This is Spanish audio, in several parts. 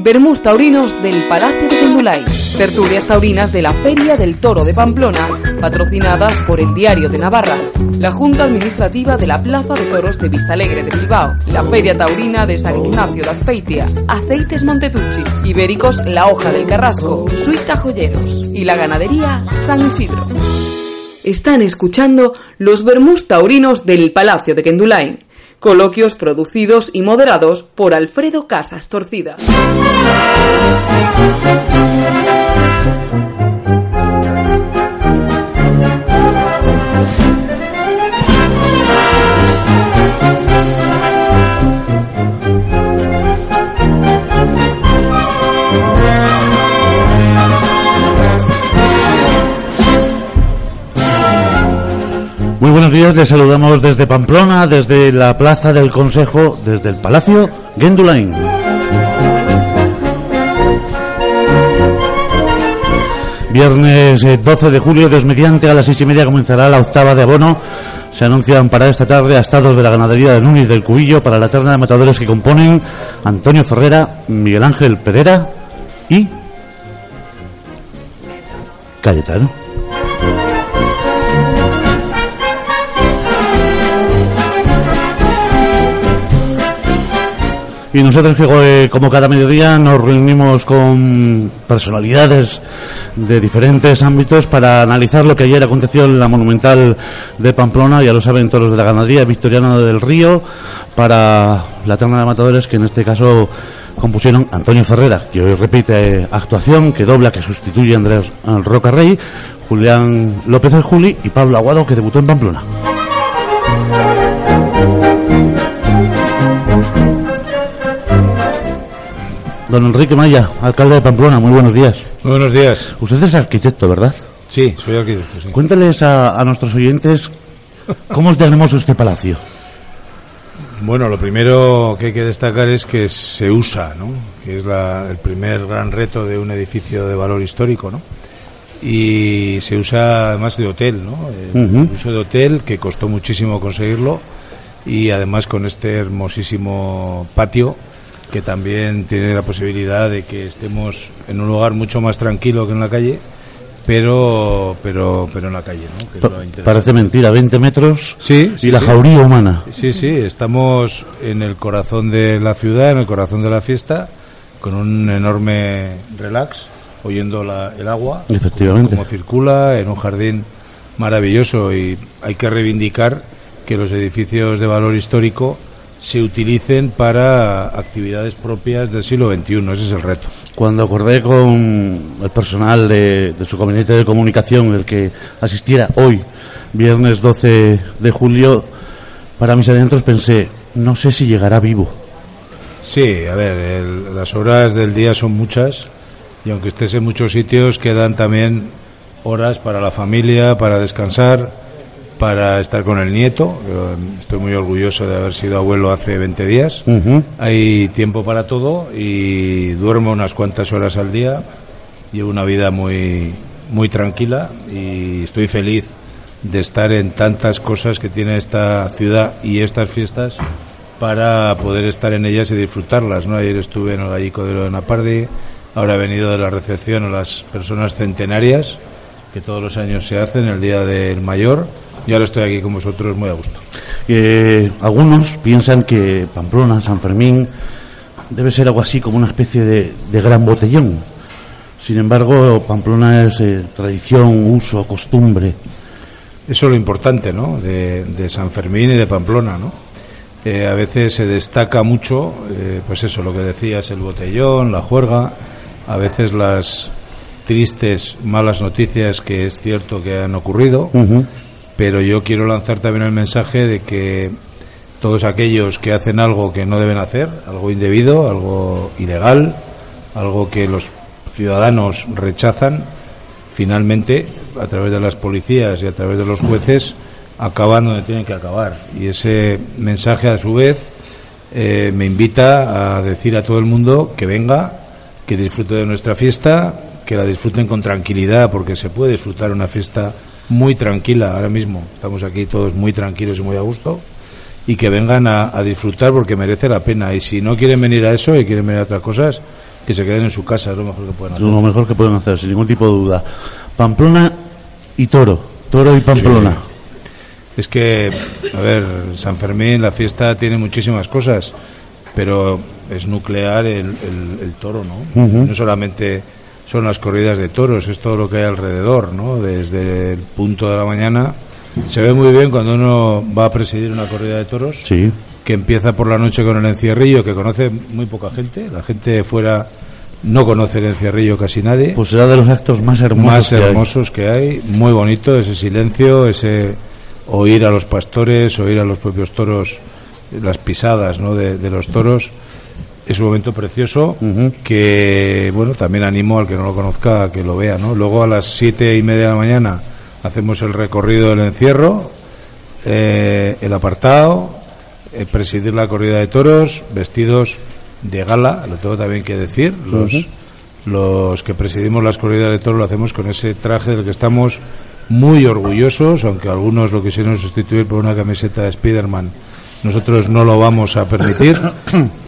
Bermús Taurinos del Palacio de Gendulay. Tertulias taurinas de la Feria del Toro de Pamplona, patrocinadas por el Diario de Navarra, la Junta Administrativa de la Plaza de Toros de Vistalegre de Bilbao, la Feria Taurina de San Ignacio de Azpeitia, Aceites Montetucci, Ibéricos La Hoja del Carrasco, Suiza Joyeros y la Ganadería San Isidro. Están escuchando los Bermús Taurinos del Palacio de Gendulain Coloquios producidos y moderados por Alfredo Casas Torcida. Buenos días, les saludamos desde Pamplona, desde la Plaza del Consejo, desde el Palacio Gendulain. Viernes 12 eh, de julio, mediante a las seis y media comenzará la octava de abono. Se anuncian para esta tarde a estados de la ganadería de Núñez del Cubillo para la terna de matadores que componen Antonio Ferrera, Miguel Ángel Pedera y Cayetano. Y nosotros eh, como cada mediodía nos reunimos con personalidades de diferentes ámbitos para analizar lo que ayer aconteció en la Monumental de Pamplona, ya lo saben todos los de la ganadería, Victoriano del Río, para la terna de matadores que en este caso compusieron Antonio Ferrera, que hoy repite actuación, que dobla, que sustituye a Andrés Roca Rey, Julián López el Juli y Pablo Aguado, que debutó en Pamplona. Don Enrique Maya, alcalde de Pamplona, muy buenos días. Muy buenos días. Usted es arquitecto, ¿verdad? Sí, soy arquitecto. Sí. Cuénteles a, nuestros oyentes cómo es de hermoso este palacio. Bueno, lo primero que hay que destacar es que se usa, ¿no? Que es el primer gran reto de un edificio de valor histórico, ¿no? Y se usa además de hotel, ¿no? El uso de hotel que costó muchísimo conseguirlo y además con este hermosísimo patio que también tiene la posibilidad de que estemos en un lugar mucho más tranquilo que en la calle, pero pero pero en la calle, ¿no? Parece mentira, 20 metros sí, y la jauría humana. Sí, sí, estamos en el corazón de la ciudad, en el corazón de la fiesta, con un enorme relax, oyendo la, el agua, Efectivamente. como circula en un jardín maravilloso y hay que reivindicar que los edificios de valor histórico se utilicen para actividades propias del siglo XXI. Ese es el reto. Cuando acordé con el personal de, su gabinete de comunicación, el que asistiera hoy, viernes 12 de julio, para mis adentros pensé, no sé si llegará vivo. Sí, a ver, las horas del día son muchas y aunque estés en muchos sitios, quedan también horas para la familia, para descansar para estar con el nieto. Estoy muy orgulloso de haber sido abuelo hace 20 días. Hay tiempo para todo y duermo unas cuantas horas al día. Llevo una vida muy, muy tranquila y estoy feliz de estar en tantas cosas que tiene esta ciudad y estas fiestas para poder estar en ellas y disfrutarlas. ¿no? Ayer estuve en el Gallico de Napardi, ahora he venido de la recepción a las personas centenarias que todos los años se hacen el Día del Mayor y ahora estoy aquí con vosotros muy a gusto. Eh, algunos piensan que Pamplona, San Fermín, debe ser algo así como una especie de, gran botellón. Sin embargo, Pamplona es eh, tradición, uso, costumbre. Eso es lo importante, ¿no? De, San Fermín y de Pamplona, ¿no? Eh, a veces se destaca mucho, pues eso, lo que decías, el botellón, la juerga, a veces las tristes, malas noticias que es cierto que han ocurrido, pero yo quiero lanzar también el mensaje de que todos aquellos que hacen algo que no deben hacer, algo indebido, algo ilegal, algo que los ciudadanos rechazan, finalmente, a través de las policías y a través de los jueces, acaban donde tienen que acabar. Y ese mensaje, a su vez, eh, me invita a decir a todo el mundo que venga, que disfrute de nuestra fiesta, que la disfruten con tranquilidad, porque se puede disfrutar una fiesta muy tranquila ahora mismo. Estamos aquí todos muy tranquilos y muy a gusto y que vengan a, disfrutar porque merece la pena. Y si no quieren venir a eso y quieren venir a otras cosas, que se queden en su casa, es lo mejor que pueden Es hacer. lo mejor que pueden hacer, sin ningún tipo de duda. Pamplona y Toro. Toro y Pamplona. Es que, a ver, San Fermín, la fiesta tiene muchísimas cosas, pero es nuclear el, el- el toro, ¿no? No solamente son las corridas de toros, es todo lo que hay alrededor, ¿no? Desde el punto de la mañana. Se ve muy bien cuando uno va a presidir una corrida de toros, Sí. que empieza por la noche con el encierrillo, que conoce muy poca gente. La gente de fuera no conoce el encierrillo casi nadie Pues será de los actos más hermosos. más que hay. hermosos que hay, muy bonito ese silencio, ese oír a los pastores, oír a los propios toros, las pisadas ¿no? de, de los toros. Es un momento precioso que, bueno, también animo al que no lo conozca a que lo vea, ¿no? Luego a las siete y media de la mañana hacemos el recorrido del encierro, eh, el apartado, eh, presidir la corrida de toros, vestidos de gala, lo tengo también que decir, los, los que presidimos las corridas de toros lo hacemos con ese traje del que estamos muy orgullosos, aunque algunos lo quisieron sustituir por una camiseta de Spiderman. Nosotros no lo vamos a permitir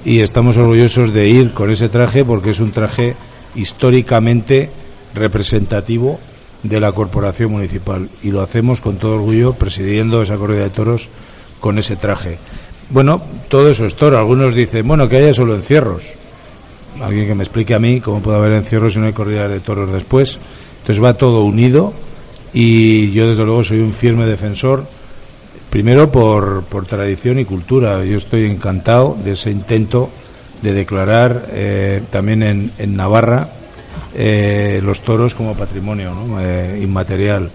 y estamos orgullosos de ir con ese traje porque es un traje históricamente representativo de la corporación municipal y lo hacemos con todo orgullo presidiendo esa corrida de toros con ese traje. Bueno, todo eso es toro. Algunos dicen, bueno, que haya solo encierros. Alguien que me explique a mí cómo puede haber encierros si no hay corridas de toros después. Entonces va todo unido y yo desde luego soy un firme defensor, primero por, por tradición y cultura. Yo estoy encantado de ese intento de declarar eh, también en, en Navarra eh, los toros como patrimonio ¿no? Eh, inmaterial.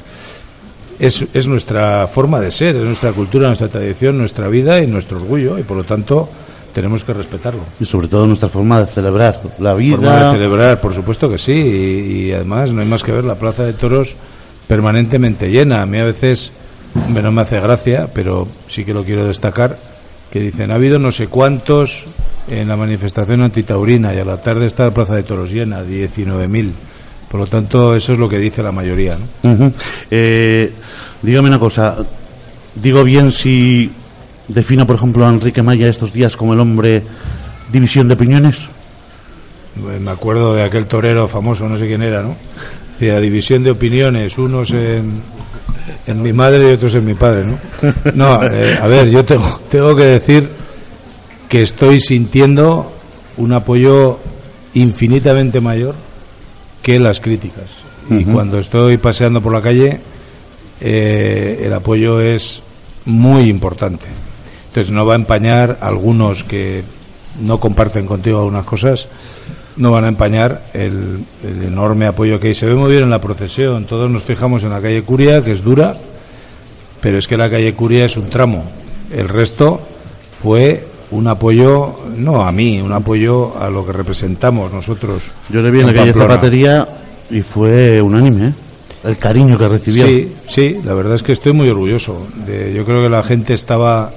Es, es nuestra forma de ser, es nuestra cultura, nuestra tradición, nuestra vida y nuestro orgullo y por lo tanto tenemos que respetarlo. Y sobre todo nuestra forma de celebrar la vida. Forma de celebrar, por supuesto que sí, y, y además no hay más que ver la plaza de toros permanentemente llena. A mí a veces no me hace gracia, pero sí que lo quiero destacar, que dicen, ha habido no sé cuántos en la manifestación antitaurina y a la tarde está la plaza de toros llena, 19.000. Por lo tanto, eso es lo que dice la mayoría. ¿no? Eh, dígame una cosa. Digo bien si defino, por ejemplo, a Enrique Maya estos días como el hombre división de opiniones. Eh, Me acuerdo de aquel torero famoso, no sé quién era, ¿no? Decía, división de opiniones, unos en, en mi madre y otros en mi padre, ¿no? No, eh, a ver, yo tengo, tengo que decir que estoy sintiendo un apoyo infinitamente mayor que las críticas. Y cuando estoy paseando por la calle, eh, el apoyo es muy importante. Entonces no va a empañar algunos que no comparten contigo algunas cosas, no van a empañar el, el enorme apoyo que hay. Se ve muy bien en la procesión, todos nos fijamos en la calle Curia, que es dura, pero es que la calle Curia es un tramo. El resto fue un apoyo, no a mí, un apoyo a lo que representamos nosotros. Yo le vi en la calle. Zapatería y fue unánime, ¿eh? El cariño que recibió. Sí, sí, la verdad es que estoy muy orgulloso. De, yo creo que la gente estaba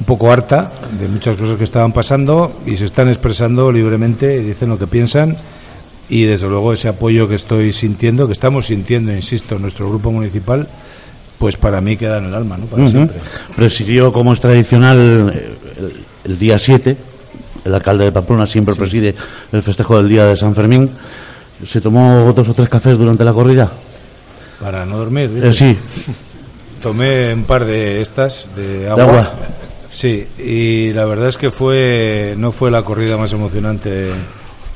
un poco harta de muchas cosas que estaban pasando y se están expresando libremente y dicen lo que piensan. Y desde luego ese apoyo que estoy sintiendo, que estamos sintiendo, insisto, en nuestro grupo municipal, pues para mí queda en el alma, ¿no? Para Ujú. siempre. Presidió, como es tradicional, el, el día 7. El alcalde de Pamplona siempre preside el festejo del día de San Fermín. ¿Se tomó dos o tres cafés durante la corrida? Para no dormir. Eh, sí, Tomé un par de estas de de agua. Sí, y la verdad es que fue no fue la corrida más emocionante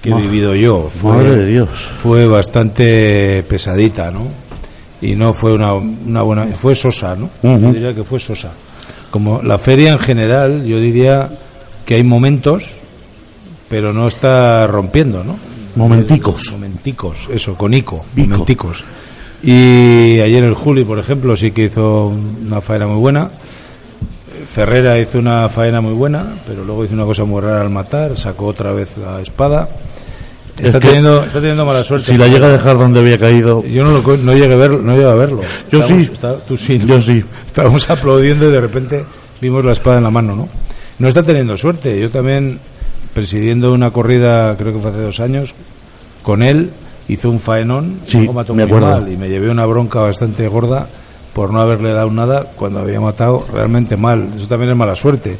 que he vivido yo. Fue, Madre de Dios. Fue bastante pesadita, ¿no? Y no fue una, una buena. Fue sosa, ¿no? Yo diría que fue sosa. Como la feria en general, yo diría que hay momentos, pero no está rompiendo, ¿no? Momenticos. Momenticos, eso, con ico, Bico. momenticos. Y ayer el Juli, por ejemplo, sí que hizo una faena muy buena. Ferrera hizo una faena muy buena, pero luego hizo una cosa muy rara al matar, sacó otra vez la espada. Está, teniendo, está teniendo mala suerte. Si la llega a dejar donde había caído. Yo no, lo, no llegué a ver, no llegué a verlo. Yo Estábamos- sí. está- tú sí. ¿no? Yo sí. Estábamos aplaudiendo y de repente vimos la espada en la mano, ¿no? No está teniendo suerte. Yo también, presidiendo una corrida, creo que fue hace dos años, con él, hizo un faenón, Sí, luego mató me muy acuerdo. mal y me llevé una bronca bastante gorda por no haberle dado nada cuando había matado realmente mal. Eso también es mala suerte.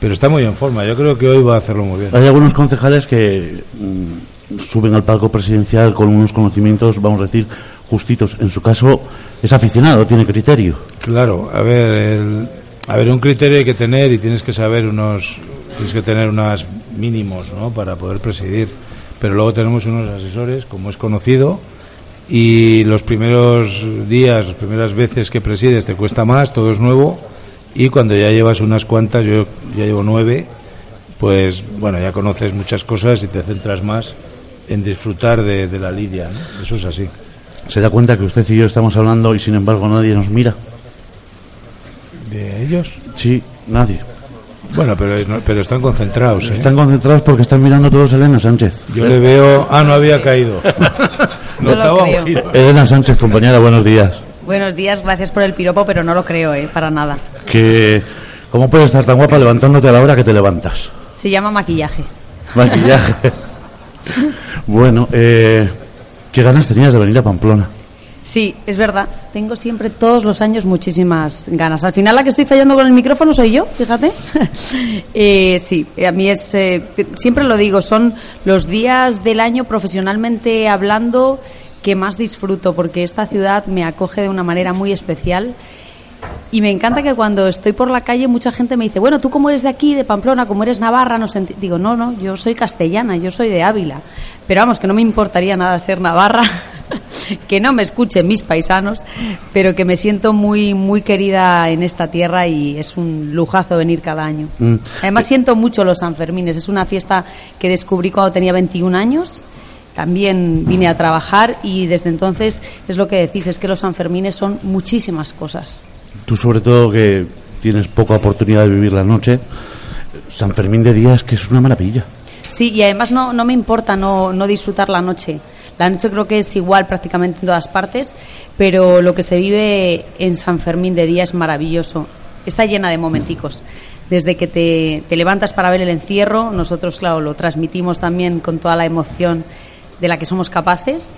Pero está muy en forma. Yo creo que hoy va a hacerlo muy bien. Hay algunos concejales que mm, suben al palco presidencial con unos conocimientos, vamos a decir, justitos. En su caso, es aficionado, tiene criterio. Claro, a ver, el, a ver, un criterio hay que tener y tienes que saber unos, tienes que tener unos mínimos, ¿no? Para poder presidir. Pero luego tenemos unos asesores, como es conocido, y los primeros días, las primeras veces que presides te cuesta más, todo es nuevo, y cuando ya llevas unas cuantas, yo ya llevo nueve, pues bueno, ya conoces muchas cosas y te centras más en disfrutar de, de la lidia, ¿no? Eso es así. Se da cuenta que usted y yo estamos hablando y sin embargo nadie nos mira. ¿De ellos? Sí, nadie. Bueno, pero, pero están concentrados, ¿eh? Están concentrados porque están mirando todos a Elena Sánchez. Yo le veo... Ah, no había caído. No lo creo. Elena Sánchez, compañera, buenos días. Buenos días, gracias por el piropo, pero no lo creo, ¿eh? Para nada. Que, ¿Cómo puedes estar tan guapa levantándote a la hora que te levantas? Se llama maquillaje. Maquillaje. bueno, eh, ¿qué ganas tenías de venir a Pamplona? Sí, es verdad. Tengo siempre todos los años muchísimas ganas. Al final la que estoy fallando con el micrófono soy yo, fíjate. eh, sí, a mí es, eh, siempre lo digo, son los días del año profesionalmente hablando que más disfruto porque esta ciudad me acoge de una manera muy especial. Y me encanta que cuando estoy por la calle mucha gente me dice, bueno, tú como eres de aquí, de Pamplona, como eres navarra, no senti-". digo, no, no, yo soy castellana, yo soy de Ávila. Pero vamos, que no me importaría nada ser navarra, que no me escuchen mis paisanos, pero que me siento muy, muy querida en esta tierra y es un lujazo venir cada año. Mm. Además siento mucho los Sanfermines, es una fiesta que descubrí cuando tenía 21 años. También vine a trabajar y desde entonces es lo que decís, es que los Sanfermines son muchísimas cosas. Tú sobre todo que tienes poca oportunidad de vivir la noche, San Fermín de día es que es una maravilla. Sí, y además no, no me importa no, no disfrutar la noche. La noche creo que es igual prácticamente en todas partes, pero lo que se vive en San Fermín de día es maravilloso. Está llena de momenticos. Desde que te, te levantas para ver el encierro, nosotros, claro, lo transmitimos también con toda la emoción de la que somos capaces.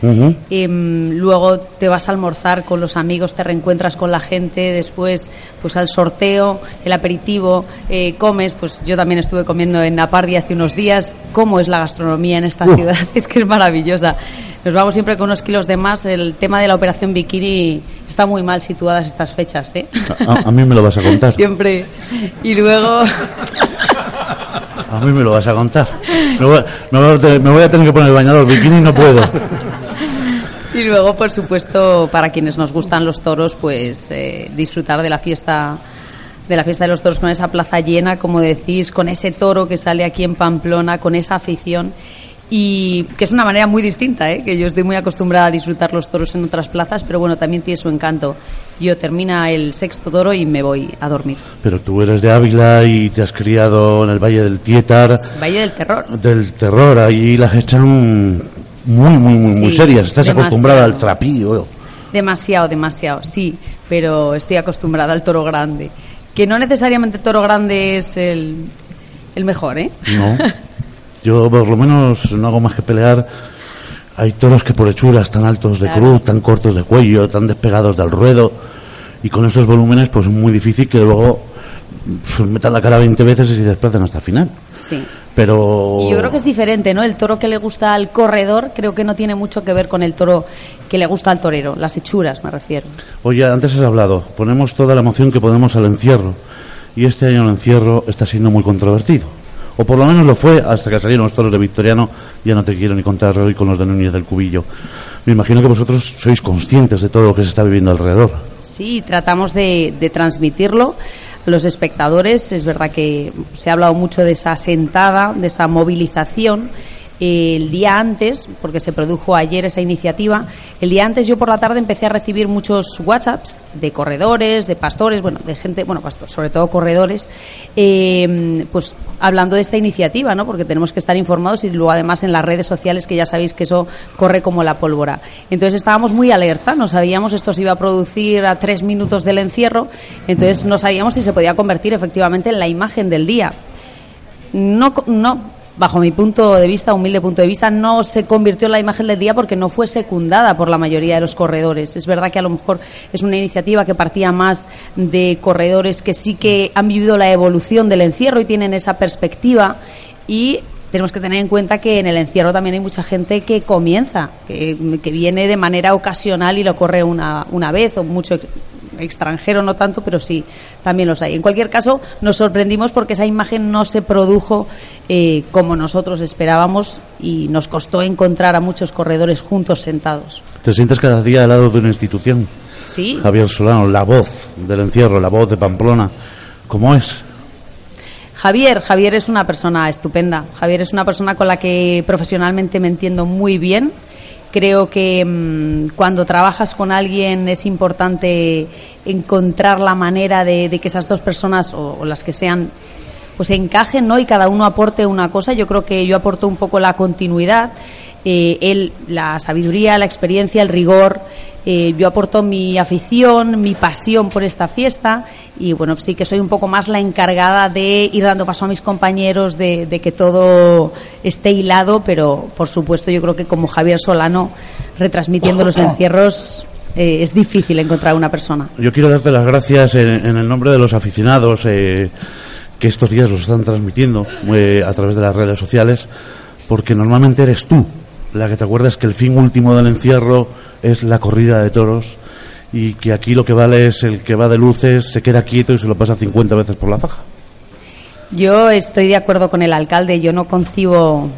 Em, luego te vas a almorzar con los amigos, te reencuentras con la gente, después pues al sorteo, el aperitivo, eh, comes, pues yo también estuve comiendo en Napardi hace unos días, cómo es la gastronomía en esta Uh. ciudad, es que es maravillosa. Nos vamos siempre con unos kilos de más, el tema de la operación bikini está muy mal situadas estas fechas, ¿eh? A, a mí me lo vas a contar. Siempre. Y luego... A mí me lo vas a contar. Me voy, me voy a te- me voy a tener que poner el bañador bikini no puedo. Y luego, por supuesto, para quienes nos gustan los toros, pues eh, disfrutar de la fiesta de la fiesta de los toros con esa plaza llena, como decís, con ese toro que sale aquí en Pamplona, con esa afición y que es una manera muy distinta, ¿eh? que yo estoy muy acostumbrada a disfrutar los toros en otras plazas, pero bueno, también tiene su encanto. Yo termina el sexto toro y me voy a dormir. Pero tú eres de Ávila y te has criado en el Valle del Tietar, Valle del Terror. del terror. Ahí las echan muy, muy, muy, muy serias. Estás demasiado. acostumbrada al trapío. Demasiado, demasiado, sí, pero estoy acostumbrada al toro grande. Que no necesariamente toro grande es el, el mejor, ¿eh? No. Yo por lo menos no hago más que pelear. Hay toros que por hechuras tan altos de Claro. cruz, tan cortos de cuello, tan despegados del ruedo. Y con esos volúmenes pues es muy difícil que luego pues, metan la cara 20 veces y se desplacen hasta el final. Sí. Pero... Y yo creo que es diferente, ¿no? El toro que le gusta al corredor creo que no tiene mucho que ver con el toro que le gusta al torero. Las hechuras, me refiero. Oye, antes has hablado, ponemos toda la emoción que podemos al encierro. Y este año el encierro está siendo muy controvertido. O por lo menos lo fue hasta que salieron los toros de Victoriano. Ya no te quiero ni contar hoy con los de Núñez del Cubillo. Me imagino que vosotros sois conscientes de todo lo que se está viviendo alrededor. Sí, tratamos de, de transmitirlo a los espectadores. Es verdad que se ha hablado mucho de esa sentada, de esa movilización. El día antes, porque se produjo ayer esa iniciativa, el día antes yo por la tarde empecé a recibir muchos WhatsApps de corredores, de pastores, bueno, de gente, bueno, pastor, sobre todo corredores, eh, pues hablando de esta iniciativa, ¿no? Porque tenemos que estar informados y luego además en las redes sociales que ya sabéis que eso corre como la pólvora. Entonces estábamos muy alerta, no sabíamos esto se iba a producir a tres minutos del encierro, entonces no sabíamos si se podía convertir efectivamente en la imagen del día. No, no, bajo mi punto de vista, humilde punto de vista, no se convirtió en la imagen del día porque no fue secundada por la mayoría de los corredores. Es verdad que a lo mejor es una iniciativa que partía más de corredores que sí que han vivido la evolución del encierro y tienen esa perspectiva y tenemos que tener en cuenta que en el encierro también hay mucha gente que comienza, que, viene de manera ocasional y lo corre una, una vez o mucho extranjero no tanto, pero sí, también los hay. En cualquier caso, nos sorprendimos porque esa imagen no se produjo eh, como nosotros esperábamos y nos costó encontrar a muchos corredores juntos sentados. ¿Te sientes cada día al lado de una institución? Sí. Javier Solano, la voz del encierro, la voz de Pamplona. ¿Cómo es? Javier, Javier es una persona estupenda. Javier es una persona con la que profesionalmente me entiendo muy bien. Creo que mm, cuando trabajas con alguien es importante encontrar la manera de, que esas dos personas o, las que sean pues encajen, ¿no? Y cada uno aporte una cosa. Yo creo que yo aporto un poco la continuidad, eh, él la sabiduría, la experiencia, el rigor, eh, yo aporto mi afición, mi pasión por esta fiesta y bueno, sí que soy un poco más la encargada de ir dando paso a mis compañeros, de, que todo esté hilado, pero por supuesto yo creo que como Javier Solano, retransmitiendo los encierros, eh, es difícil encontrar una persona. Yo quiero darte las gracias en, el nombre de los aficionados que estos días los están transmitiendo a través de las redes sociales, porque normalmente eres tú la que te acuerdas que el fin último del encierro es la corrida de toros y que aquí lo que vale es el que va de luces, se queda quieto y se lo pasa 50 veces por la faja. Yo estoy de acuerdo con el alcalde, yo no concibo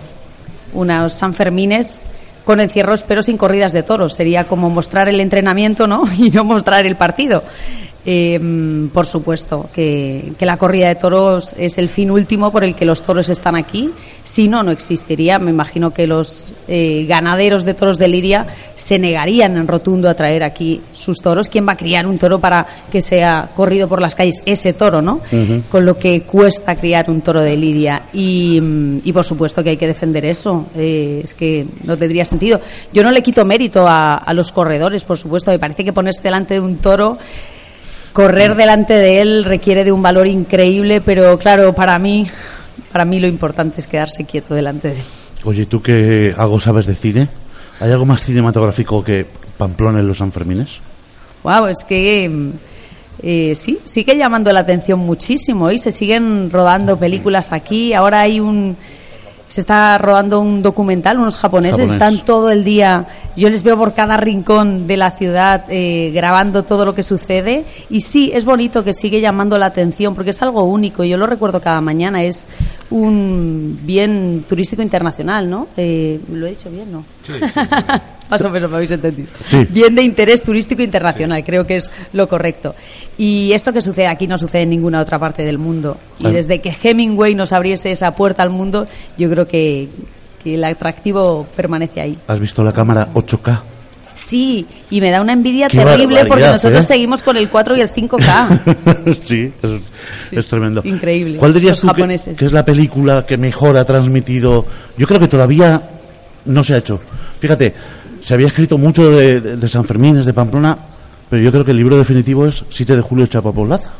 unos Sanfermines con encierros pero sin corridas de toros, sería como mostrar el entrenamiento, ¿no? y no mostrar el partido. Eh, por supuesto que, la corrida de toros es el fin último por el que los toros están aquí. Si no, no existiría. Me imagino que los eh, ganaderos de toros de Lidia se negarían en rotundo a traer aquí sus toros. ¿Quién va a criar un toro para que sea corrido por las calles? Ese toro, ¿no? Con lo que cuesta criar un toro de Lidia. Y, por supuesto que hay que defender eso. Eh, es que no tendría sentido. Yo no le quito mérito a, a los corredores, por supuesto. Me parece que ponerse delante de un toro correr delante de él requiere de un valor increíble, pero claro, para mí, para mí lo importante es quedarse quieto delante de él. Oye, ¿tú qué algo sabes de cine? ¿Hay algo más cinematográfico que Pamplona en los Sanfermines? Wow, es que eh, sí, sigue llamando la atención muchísimo y se siguen rodando películas aquí. Ahora hay un se está rodando un documental, unos japoneses están todo el día, yo les veo por cada rincón de la ciudad eh, grabando todo lo que sucede. Y sí, es bonito que sigue llamando la atención porque es algo único, yo lo recuerdo cada mañana, es un bien turístico internacional, ¿no? Eh, lo he dicho bien, ¿no? Sí. Más o menos me habéis entendido. Bien de interés turístico internacional, creo que es lo correcto. Y esto que sucede aquí no sucede en ninguna otra parte del mundo. Y desde que Hemingway nos abriese esa puerta al mundo, yo creo que, el atractivo permanece ahí. ¿Has visto la cámara 8K? Sí, y me da una envidia terrible porque nosotros ¿eh? seguimos con el 4 y el 5K. sí, es, tremendo. Increíble. ¿Cuál dirías tú que, es la película que mejor ha transmitido? Yo creo que todavía no se ha hecho. Fíjate, se había escrito mucho de, San Fermín, de Pamplona, pero yo creo que el libro definitivo es 7 de julio Chapo Poblaza.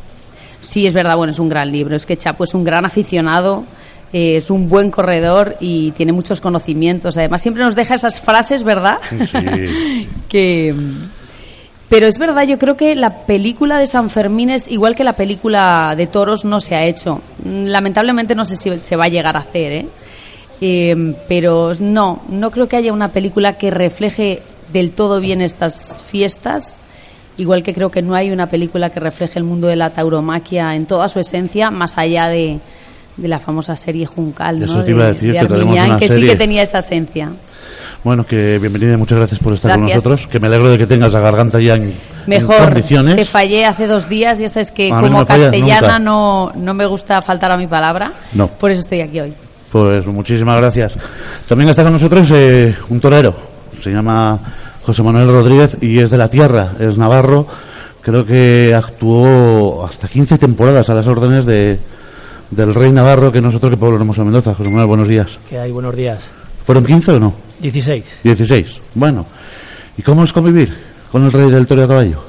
Sí, es verdad, bueno, es un gran libro. Es que Chapo es un gran aficionado, eh, es un buen corredor y tiene muchos conocimientos. Además, siempre nos deja esas frases, ¿verdad? Sí. que. Pero es verdad, yo creo que la película de San Fermín es igual que la película de toros no se ha hecho. Lamentablemente no sé si se va a llegar a hacer, ¿eh? Eh, pero no, no creo que haya una película que refleje del todo bien estas fiestas. Igual que creo que no hay una película que refleje el mundo de la tauromaquia en toda su esencia, más allá de, la famosa serie Juncal, ¿no? Eso te iba a decir, que, sí que tenía esa esencia. Bueno, que bienvenida y muchas gracias por estar con nosotros. Que me alegro de que tengas la garganta ya en, Mejor, condiciones. Te fallé hace dos días, ya sabes que como castellana no, no me gusta faltar a mi palabra. No. Por eso estoy aquí hoy. Pues muchísimas gracias. También está con nosotros eh, un torero, se llama José Manuel Rodríguez y es de la tierra, es navarro. Creo que actuó hasta 15 temporadas a las órdenes de, del rey navarro que nosotros que Pablo Hermoso Mendoza. José Manuel, buenos días. ¿Qué hay? Buenos días. ¿Fueron 15 o no? 16. 16. Bueno. ¿Y cómo es convivir con el rey del toro de caballo?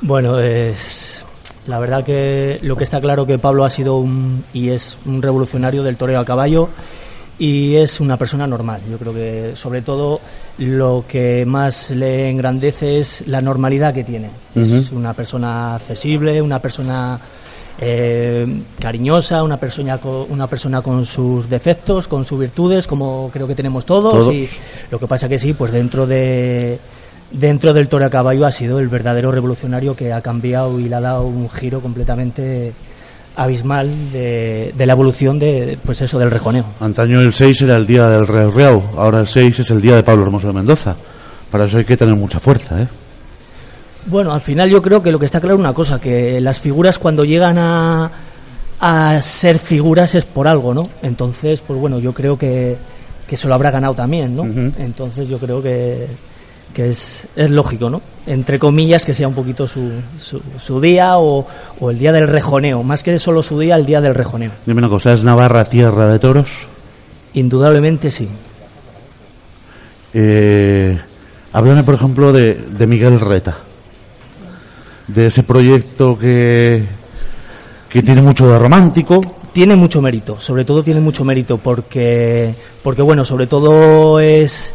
Bueno, es la verdad que lo que está claro que Pablo ha sido un, y es un revolucionario del toreo a caballo y es una persona normal. Yo creo que sobre todo lo que más le engrandece es la normalidad que tiene. Es una persona accesible, una persona eh, cariñosa, una persona, con, una persona con sus defectos, con sus virtudes, como creo que tenemos todos. Todos. Y lo que pasa que sí, pues dentro de dentro del toro a caballo ha sido el verdadero revolucionario que ha cambiado y le ha dado un giro completamente abismal de, de la evolución de pues eso del rejoneo. Antaño el 6 era el día del Real Real, ahora el 6 es el día de Pablo Hermoso de Mendoza. Para eso hay que tener mucha fuerza, ¿eh? Bueno, al final yo creo que lo que está claro es una cosa, que las figuras cuando llegan a, a ser figuras es por algo, ¿no? Entonces, pues bueno, yo creo que, que se lo habrá ganado también, ¿no? Entonces yo creo que, que es, es lógico, ¿no? Entre comillas, que sea un poquito su, su, su día o, o el día del rejoneo, más que solo su día, el día del rejoneo. Dime una cosa, ¿es Navarra tierra de toros? Indudablemente sí. Eh, háblame, por ejemplo, de, de Miguel Reta, de ese proyecto que, que tiene mucho de romántico. tiene mucho mérito, sobre todo tiene mucho mérito porque, porque bueno, sobre todo es,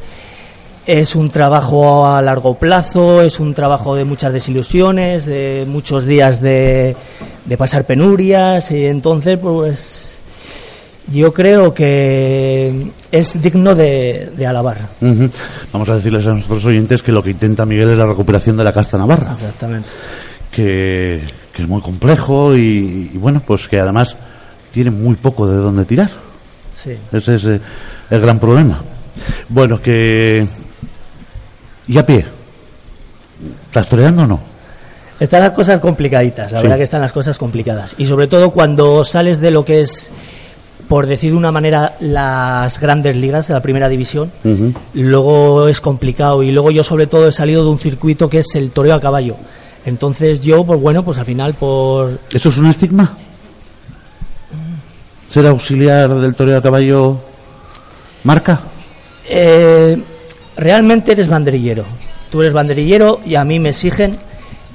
es un trabajo a largo plazo, es un trabajo de muchas desilusiones, de muchos días de, de pasar penurias y entonces pues yo creo que es digno de, de alabar. Vamos a decirles a nuestros oyentes que lo que intenta Miguel es la recuperación de la casta navarra, Exactamente. que, que es muy complejo y, y bueno, pues que además tiene muy poco de dónde tirar. Sí. Ese es eh, el gran problema. Bueno, que... ¿Y a pie? ¿Estás toreando o no? Están las cosas complicaditas, la Sí. verdad que están las cosas complicadas. Y sobre todo cuando sales de lo que es, por decir de una manera, las grandes ligas de la primera división, luego es complicado. Y luego yo sobre todo he salido de un circuito que es el toreo a caballo. Entonces yo, pues bueno, pues al final por... ¿Eso es un estigma? ¿Ser auxiliar del toreo a caballo marca? Eh, realmente eres banderillero. Tú eres banderillero y a mí me exigen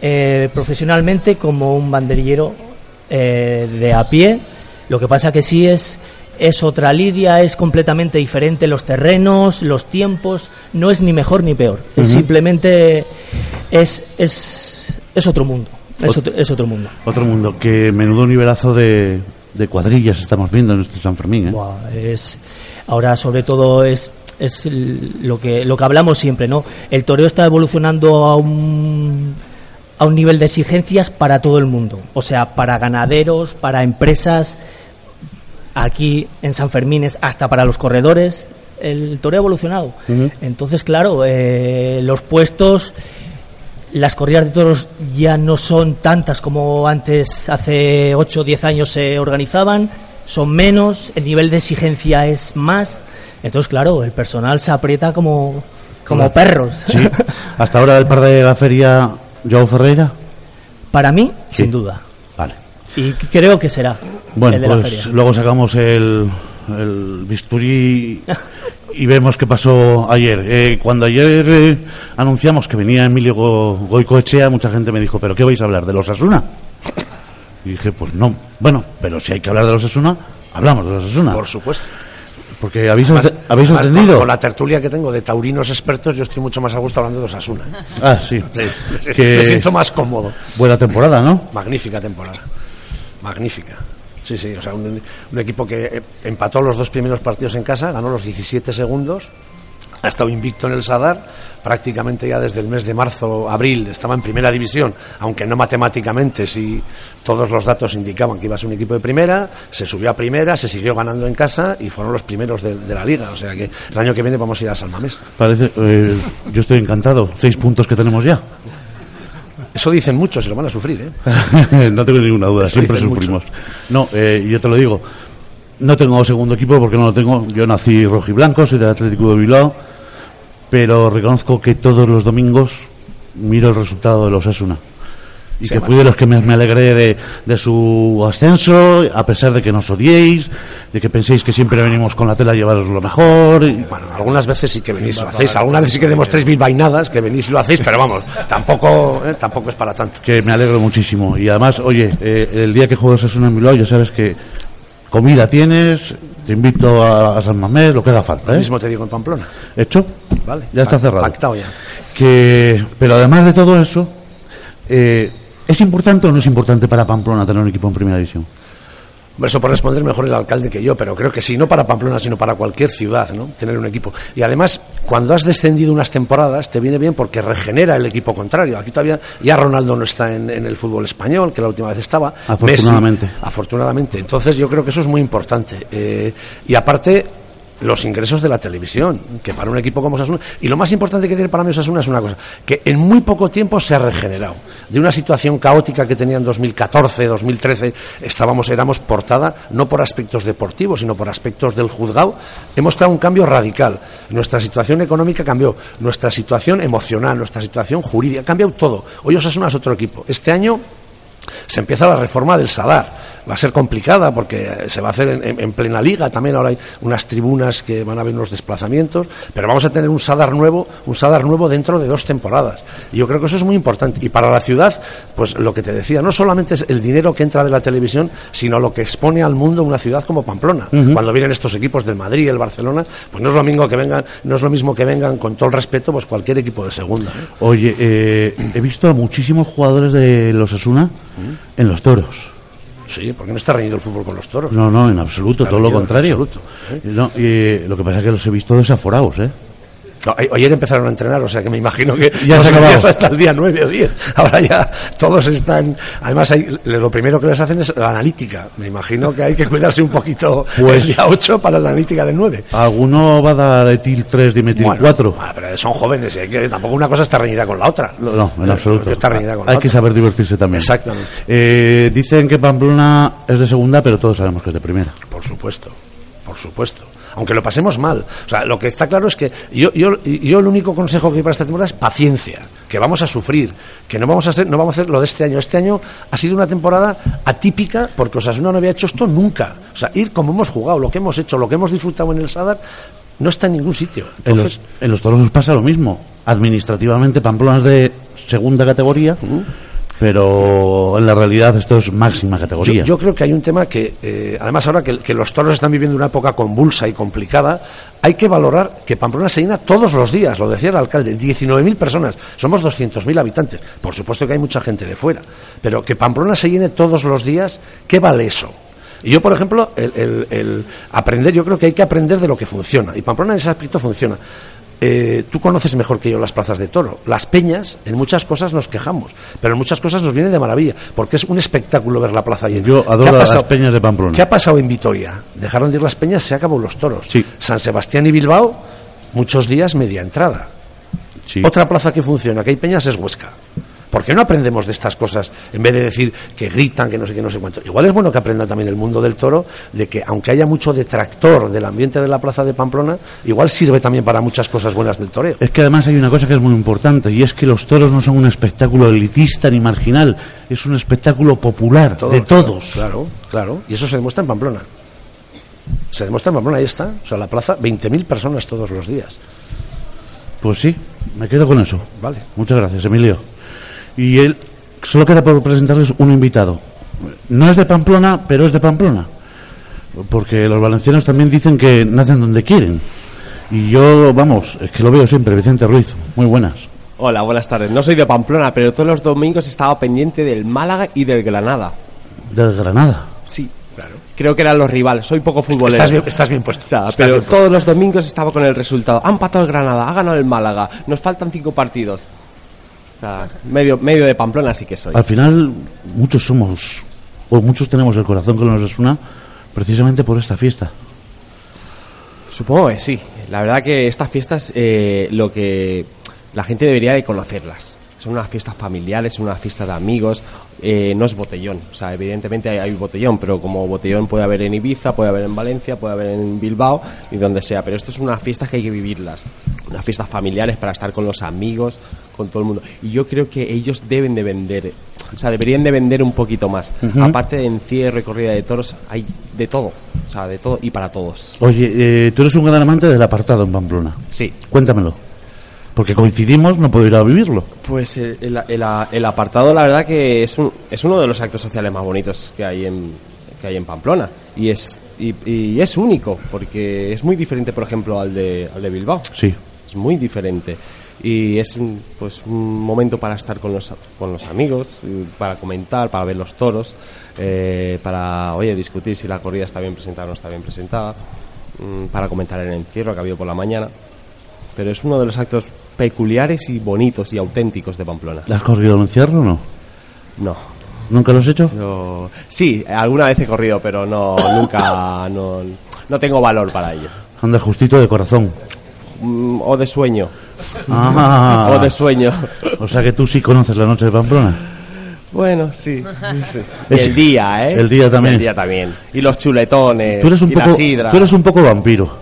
eh, profesionalmente como un banderillero eh, de a pie. Lo que pasa que sí es es otra lidia, es completamente diferente los terrenos, los tiempos, no es ni mejor ni peor. Es simplemente es es es otro mundo. Es Ot- otro, es otro mundo. Otro mundo, que menudo nivelazo de, de cuadrillas estamos viendo en este San Fermín. ¿eh? Buah, es ahora sobre todo es es lo que lo que hablamos siempre no el toreo está evolucionando a un a un nivel de exigencias para todo el mundo o sea para ganaderos para empresas aquí en San Fermín es hasta para los corredores el toreo ha evolucionado entonces claro eh, los puestos las corridas de toros ya no son tantas como antes, hace 8 o 10 años se organizaban, son menos, el nivel de exigencia es más. Entonces, claro, el personal se aprieta como, como perros. Sí. Hasta ahora el par de la feria, Joao Ferreira. Para mí, Sí. sin duda. Vale. Y creo que será Bueno, el de la pues feria. luego sacamos el, el bisturí y vemos qué pasó ayer. Eh, cuando ayer eh, anunciamos que venía Emilio Go- Goicoechea, mucha gente me dijo, ¿pero qué vais a hablar? ¿De los Asuna? Y dije, pues no. Bueno, pero si hay que hablar de los Asuna, hablamos de los Asuna. Por supuesto. Porque habéis, Además- ente- ¿habéis además, entendido. Con, la tertulia que tengo de taurinos expertos, yo estoy mucho más a gusto hablando de Osasuna. Ah, sí. Me que siento más cómodo. buena temporada, ¿no? Magnífica temporada. Magnífica. Sí, sí, o sea, un, un equipo que eh, empató los dos primeros partidos en casa, ganó los 17 segundos, ha estado invicto en el Sadar, prácticamente ya desde el mes de marzo, abril, estaba en primera división, aunque no matemáticamente, sí todos los datos indicaban que iba a ser un equipo de primera, se subió a primera, se siguió ganando en casa y fueron los primeros de, de la liga, o sea que el año que viene vamos a ir a San Mamés. Parece, eh, yo estoy encantado. Seis puntos que tenemos ya. Eso dicen muchos, se lo van a sufrir, ¿eh? no tengo ninguna duda, Eso siempre sufrimos. No, eh, yo te lo digo, no tengo segundo equipo porque no lo tengo. Yo nací rojiblanco, soy del Atlético de Bilbao, pero reconozco que todos los domingos miro el resultado de los Asuna. Y Sí, que fui de los que me, me alegré de, de su ascenso, a pesar de que nos odiéis, de que penséis que siempre venimos con la tela a llevaros lo mejor. y- Bueno, algunas veces sí que venís y lo hacéis, algunas veces sí que demostréis bilbainadas, que venís y lo hacéis, pero vamos, tampoco, eh, tampoco es para tanto. que me alegro muchísimo. Y además, oye, eh, el día que juegas Asuna en Bilbao, ya sabes que comida tienes, te invito a, a San Mamés, lo que haga falta, Lo ¿eh? mismo te digo en Pamplona. ¿Hecho? Vale. Ya está cerrado. Pactado ya. Que, pero además de todo eso, eh, ¿Es importante o no es importante para Pamplona tener un equipo en primera división? Eso por responder mejor el alcalde que yo, pero creo que sí, no para Pamplona, sino para cualquier ciudad, ¿no? Tener un equipo. Y además, cuando has descendido unas temporadas, te viene bien porque regenera el equipo contrario. Aquí todavía, ya Ronaldo no está en, en el fútbol español, que la última vez estaba. Afortunadamente. Messi, afortunadamente. Entonces, yo creo que eso es muy importante. Eh, y aparte, los ingresos de la televisión, que para un equipo como Osasuna, y lo más importante que tiene para mí Osasuna es una cosa, que en muy poco tiempo se ha regenerado. De una situación caótica que tenía en 2014, 2013, estábamos, éramos portada, no por aspectos deportivos, sino por aspectos del juzgado, hemos dado un cambio radical. Nuestra situación económica cambió, nuestra situación emocional, nuestra situación jurídica, ha cambiado todo. Hoy Osasuna es otro equipo. Este año se empieza la reforma del Sadar. Va a ser complicada porque se va a hacer en, en, plena liga. También ahora hay unas tribunas que van a haber unos desplazamientos. Pero vamos a tener un Sadar nuevo, un Sadar nuevo dentro de dos temporadas. Y yo creo que eso es muy importante. Y para la ciudad, pues lo que te decía, no solamente es el dinero que entra de la televisión, sino lo que expone al mundo una ciudad como Pamplona. Uh -huh. Cuando vienen estos equipos del Madrid, el Barcelona, pues no es lo mismo que vengan, no es lo mismo que vengan con todo el respeto, pues cualquier equipo de segunda. ¿eh? Oye, eh, he visto a muchísimos jugadores de los Asuna en los toros. Sí, porque no está reñido el fútbol con los toros. No, no, en absoluto, está todo lo contrario. Absoluto, ¿eh? no, y, lo que pasa es que los he visto desaforados, ¿eh? No, ayer empezaron a entrenar, o sea que me imagino que ya se acabó hasta el día 9 o 10. Ahora ya todos están. Además, hay, lo primero que les hacen es la analítica. Me imagino que hay que cuidarse un poquito pues, el día 8 para la analítica del 9. Alguno va a dar etil 3, dimetil bueno, 4. Bueno, pero son jóvenes, ¿eh? que tampoco una cosa está reñida con la otra. No, no en absoluto. Está reñida con hay la que otra. saber divertirse también. Exactamente. Eh, dicen que Pamplona es de segunda, pero todos sabemos que es de primera. Por supuesto, por supuesto aunque lo pasemos mal. O sea, lo que está claro es que yo, yo, yo el único consejo que doy para esta temporada es paciencia, que vamos a sufrir, que no vamos a hacer, no vamos a hacer lo de este año. Este año ha sido una temporada atípica porque Osasuna no había hecho esto nunca. O sea, ir como hemos jugado, lo que hemos hecho, lo que hemos disfrutado en el Sadar, no está en ningún sitio. en, Entonces, los, en los toros nos pasa lo mismo. Administrativamente Pamplona es de segunda categoría. Uh -huh pero en la realidad esto es máxima categoría. Yo, yo creo que hay un tema que, eh, además ahora que, que, los toros están viviendo una época convulsa y complicada, hay que valorar que Pamplona se llena todos los días, lo decía el alcalde, 19.000 personas, somos 200.000 habitantes, por supuesto que hay mucha gente de fuera, pero que Pamplona se llene todos los días, ¿qué vale eso? Y yo, por ejemplo, el, el, el, aprender, yo creo que hay que aprender de lo que funciona. Y Pamplona en ese aspecto funciona. Eh, tú conoces mejor que yo las plazas de toro. Las peñas, en muchas cosas nos quejamos, pero en muchas cosas nos viene de maravilla, porque es un espectáculo ver la plaza llena. Yo adoro las peñas de Pamplona. ¿Qué ha pasado en Vitoria? Dejaron de ir las peñas, se acabó los toros. Sí. San Sebastián y Bilbao, muchos días media entrada. Sí. Otra plaza que funciona, que hay peñas, es Huesca. ¿Por qué no aprendemos de estas cosas en vez de decir que gritan, que no sé qué, no sé cuánto? Igual es bueno que aprenda también el mundo del toro de que aunque haya mucho detractor del ambiente de la plaza de Pamplona, igual sirve también para muchas cosas buenas del toreo. Es que además hay una cosa que es muy importante y es que los toros no son un espectáculo elitista ni marginal, es un espectáculo popular todos, de todos. Claro, claro, y eso se demuestra en Pamplona. Se demuestra en Pamplona, ahí está. O sea, la plaza, 20.000 personas todos los días. Pues sí, me quedo con eso. Vale. Muchas gracias, Emilio. Y él, solo queda por presentarles un invitado. No es de Pamplona, pero es de Pamplona. Porque los valencianos también dicen que nacen donde quieren. Y yo, vamos, es que lo veo siempre, Vicente Ruiz. Muy buenas. Hola, buenas tardes. No soy de Pamplona, pero todos los domingos estaba pendiente del Málaga y del Granada. ¿Del Granada? Sí, claro. Creo que eran los rivales. Soy poco futbolero. Estás bien, estás bien puesto. O sea, Estás pero bien puesto. todos los domingos estaba con el resultado. Han patado el Granada, ha ganado el Málaga. Nos faltan cinco partidos. O sea, medio, medio de Pamplona sí que soy. Al final, muchos somos, o muchos tenemos el corazón con los Osasuna precisamente por esta fiesta. Supongo que sí. La verdad que estas fiestas, eh, lo que la gente debería de conocerlas. Son unas fiestas familiares, son unas fiestas de amigos, eh, no es botellón. O sea, evidentemente hay, hay, botellón, pero como botellón puede haber en Ibiza, puede haber en Valencia, puede haber en Bilbao y donde sea. Pero esto es unas fiestas que hay que vivirlas. Unas fiestas familiares para estar con los amigos, con todo el mundo. Y yo creo que ellos deben de vender, o sea, deberían de vender un poquito más. Uh -huh. Aparte de encierro y corrida de toros, hay de todo. O sea, de todo y para todos. Oye, eh, tú eres un gran amante del apartado en Pamplona. Sí. Cuéntamelo. Porque coincidimos, no puedo ir a vivirlo. Pues el, el, el, el, apartado, la verdad que es, un, es uno de los actos sociales más bonitos que hay en, que hay en Pamplona. Y es, y, y es único, porque es muy diferente, por ejemplo, al de, al de Bilbao. Sí. Es muy diferente. y es un, pues un momento para estar con los, con los amigos, para comentar, para ver los toros, eh, para oye discutir si la corrida está bien presentada o no está bien presentada, mm, para comentar el encierro que ha habido por la mañana. Pero es uno de los actos peculiares y bonitos y auténticos de Pamplona. ¿Le has corrido el encierro o no? No. ¿Nunca lo has hecho? Yo- sí, alguna vez he corrido, pero no nunca no, no tengo valor para ello. Anda justito de corazón. Mm, o de sueño. Ah. O de sueño. O sea que tú sí conoces la noche de Pamplona. Bueno, sí. sí. Y Es- el día, ¿eh? el día también. El día también. Y los chuletones. Tú eres un y poco, la sidra. tú eres un poco vampiro.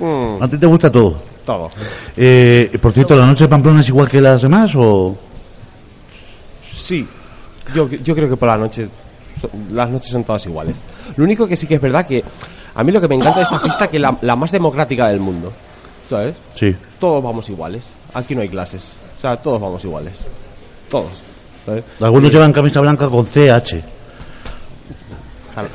Mm, A ti te gusta todo. Todo. Eh, por cierto, ¿la noche de Pamplona es igual que las demás o...? Sí. Yo, yo creo que por la noche las noches son todas iguales. Lo único que sí que es verdad que a mí lo que me encanta de esta fiesta es que la, la más democrática del mundo. ¿Sabes? Sí. Todos vamos iguales. Aquí no hay clases. O sea, todos vamos iguales. Todos. ¿sabes? Algunos llevan camisa blanca con CH. Claro.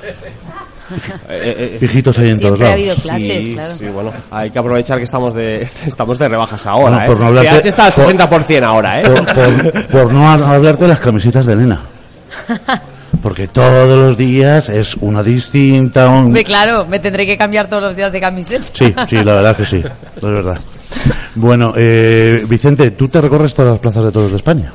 Eh, eh, eh, Pijitos ahí en todos Siempre ha lados. habido clases, sí, claro. sí, bueno, hay que aprovechar que estamos de estamos de rebajas ahora, No, ¿eh? por no hablarte- PH está al por- 60% ahora, ¿eh? Por, por- por no hablarte de las camisetas de Elena. Porque todos los días es una distinta. un- Hombre, claro, me tendré que cambiar todos los días de camiseta. Sí, sí, la verdad que sí. Es verdad. Bueno, eh, Vicente, ¿tú te recorres todas las plazas de toros de España?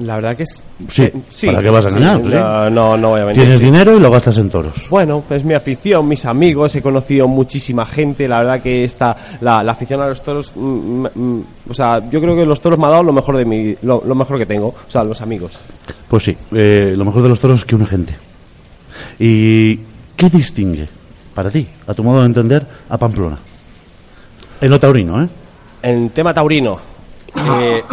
La verdad que es Sí, eh, ¿para qué vas a sí, sí? no, no, no voy a mentir. Tienes dinero y lo gastas en toros. Bueno, es mi afición, mis amigos, he conocido muchísima gente, la verdad que esta, la, la afición a los toros, mm, mm, o sea, yo creo que los toros me ha dado lo mejor de mi, lo, lo mejor que tengo, o sea, los amigos. Pues sí, eh, lo mejor de los toros es que une gente. ¿Y qué distingue, para ti, a tu modo de entender, a Pamplona? En lo taurino, ¿eh? En tema taurino, eh,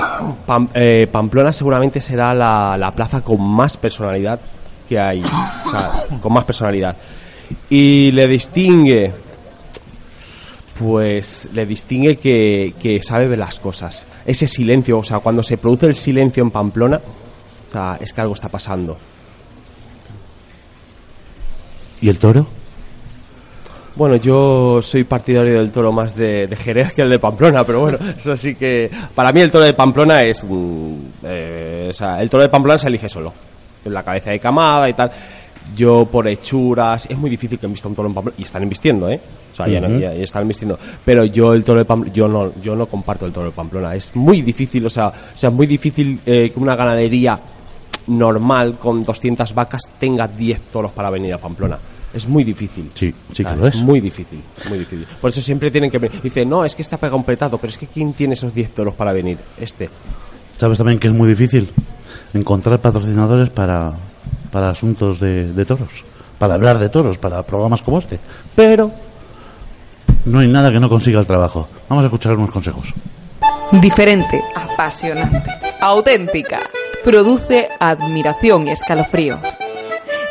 eh, Pamplona seguramente será la, la plaza con más personalidad que hay. Con más personalidad. Y le distingue, pues le distingue que, sabe ver las cosas. Ese silencio, o sea, cuando se produce el silencio en Pamplona, es que algo está pasando. ¿Y el toro? Bueno, yo soy partidario del toro más de, de Jerez que el de Pamplona, pero bueno, eso sí que... Para mí el toro de Pamplona es un... eh, o sea, el toro de Pamplona se elige solo. En la cabeza de camada y tal. Yo por hechuras... Es muy difícil que invista un toro en Pamplona. Y están invistiendo, ¿eh? O sea, ya, no- ya- ya están invistiendo. Pero yo el toro de Pamplona... Yo no, yo no comparto el toro de Pamplona. Es muy difícil, o sea, o sea es muy difícil eh, que una ganadería normal con 200 vacas tenga 10 toros para venir a Pamplona. Es muy difícil. Sí, sí que Ah, lo es. muy difícil, muy difícil. Por eso siempre tienen que venir. Dice, no, es que está pegado un petado, pero es que ¿quién tiene esos 10 toros para venir? Este. ¿Sabes también que es muy difícil encontrar patrocinadores para, para asuntos de, de toros? Para hablar de toros, para programas como este. Pero no hay nada que no consiga el trabajo. Vamos a escuchar unos consejos. Diferente, apasionante, auténtica. Produce admiración y escalofrío.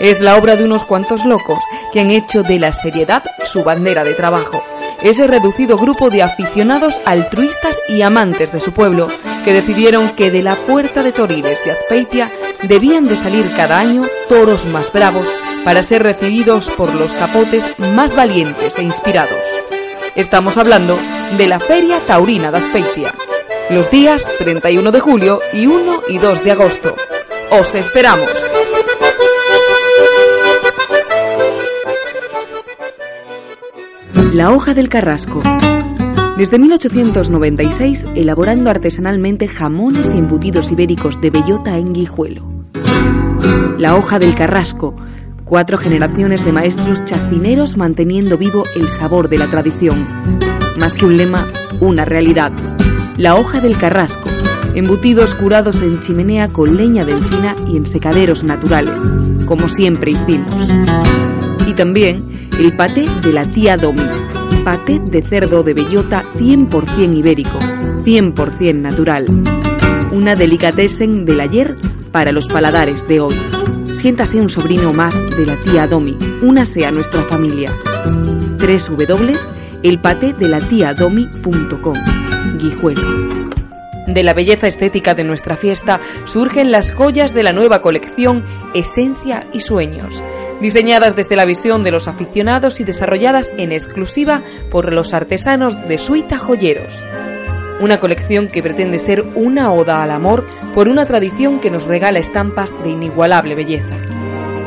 Es la obra de unos cuantos locos que han hecho de la seriedad su bandera de trabajo. Ese reducido grupo de aficionados altruistas y amantes de su pueblo que decidieron que de la puerta de Toriles de Azpeitia debían de salir cada año toros más bravos para ser recibidos por los capotes más valientes e inspirados. Estamos hablando de la Feria Taurina de Azpeitia. Los días 31 de julio y 1 y 2 de agosto. Os esperamos. La hoja del carrasco. Desde 1896 elaborando artesanalmente jamones y embutidos ibéricos de bellota en guijuelo. La hoja del carrasco. Cuatro generaciones de maestros chacineros manteniendo vivo el sabor de la tradición. Más que un lema, una realidad. La hoja del carrasco. Embutidos curados en chimenea con leña de y en secaderos naturales, como siempre hicimos. Y también el paté de la tía Domi. Paté de cerdo de bellota 100% ibérico, 100% natural. Una delicatessen del ayer para los paladares de hoy. Siéntase un sobrino más de la tía Domi. Únase a nuestra familia. www.elpatedelatiadomi.com Guijuelo. De la belleza estética de nuestra fiesta surgen las joyas de la nueva colección Esencia y Sueños, diseñadas desde la visión de los aficionados y desarrolladas en exclusiva por los artesanos de Suita Joyeros. una colección que pretende ser una oda al amor por una tradición que nos regala estampas de inigualable belleza.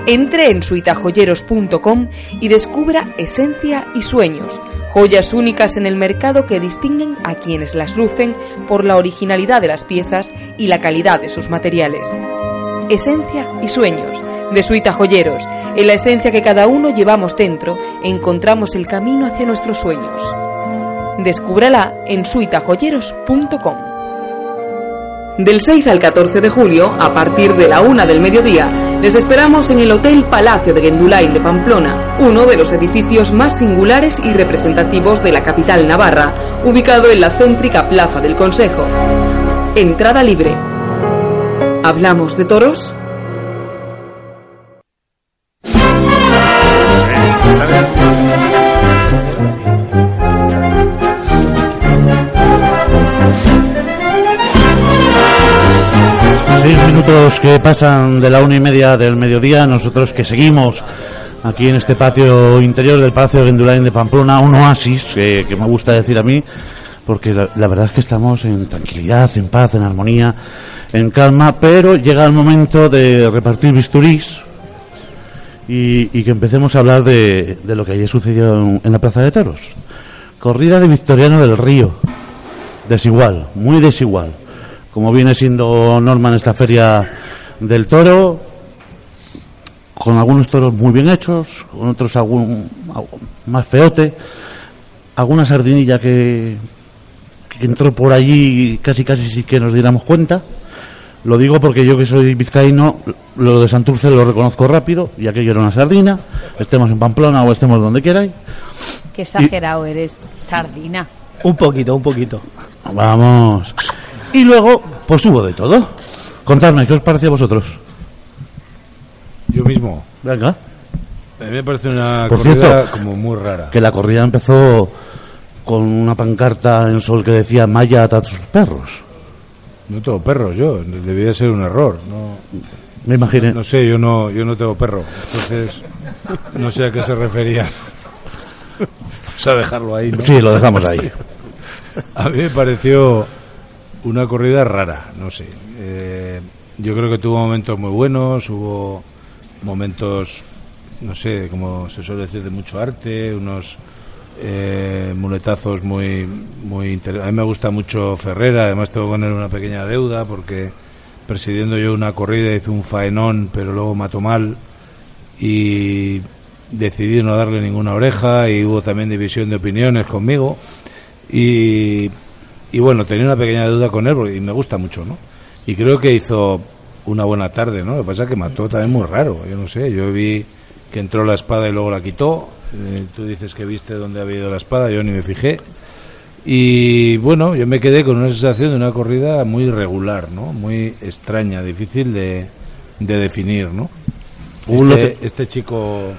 Entre en suitajoyeros.com y descubra esencia y sueños, joyas únicas en el mercado que distinguen a quienes las lucen por la originalidad de las piezas y la calidad de sus materiales. Esencia y sueños, de Suita Joyeros, en la esencia que cada uno llevamos dentro, encontramos el camino hacia nuestros sueños. Descúbrala en suitajoyeros.com. Del 6 al 14 de julio, a partir de la una del mediodía, les esperamos en el Hotel Palacio de Gendulain de Pamplona, uno de los edificios más singulares y representativos de la capital navarra, ubicado en la céntrica Plaza del Consejo. Entrada libre. ¿Hablamos de toros? Seis minutos que pasan de la una y media del mediodía, nosotros que seguimos aquí en este patio interior del Palacio de Gendulain de Pamplona, un oasis que, que me gusta decir a mí, porque la, la verdad es que estamos en tranquilidad, en paz, en armonía, en calma, pero llega el momento de repartir bisturís y, que empecemos a hablar de, de lo que ayer sucedió en, en la Plaza de Toros. Corrida de Victoriano del Río, desigual, muy desigual como viene siendo norma en esta feria del toro, con algunos toros muy bien hechos, con otros algún, algún más feote, alguna sardinilla que, que entró por allí casi casi sin que nos diéramos cuenta. Lo digo porque yo que soy vizcaíno, lo de Santurce lo reconozco rápido, y aquello era una sardina, estemos en Pamplona o estemos donde queráis. Qué exagerado eres, sardina. Un poquito, un poquito. Vamos. Y luego, pues hubo de todo. Contadme, ¿qué os parece a vosotros? Yo mismo. Venga. A mí me parece una Por corrida cierto, como muy rara. Que la corrida empezó con una pancarta en sol que decía Maya ata a tus perros. No tengo perros yo, debía ser un error. No, Me imaginé. no sé, yo no, yo no tengo perro. Entonces, no sé a qué se refería. Vamos a dejarlo ahí, ¿no? Sí, lo dejamos ahí. A mí me pareció una corrida rara, no sé. Eh, yo creo que tuvo momentos muy buenos, hubo momentos, no sé, como se suele decir, de mucho arte, unos eh, muletazos muy, muy inter- A mí me gusta mucho Ferrera, además tengo con él una pequeña deuda porque presidiendo yo una corrida hice un faenón, pero luego mató mal y decidí no darle ninguna oreja y hubo también división de opiniones conmigo y, y bueno, tenía una pequeña deuda con él y me gusta mucho, ¿no? Y creo que hizo una buena tarde, ¿no? Lo que pasa es que mató también muy raro, yo no sé, yo vi que entró la espada y luego la quitó, eh, tú dices que viste dónde había ido la espada, yo ni me fijé. Y bueno, yo me quedé con una sensación de una corrida muy irregular, ¿no? Muy extraña, difícil de, de definir, ¿no? Este, este chico,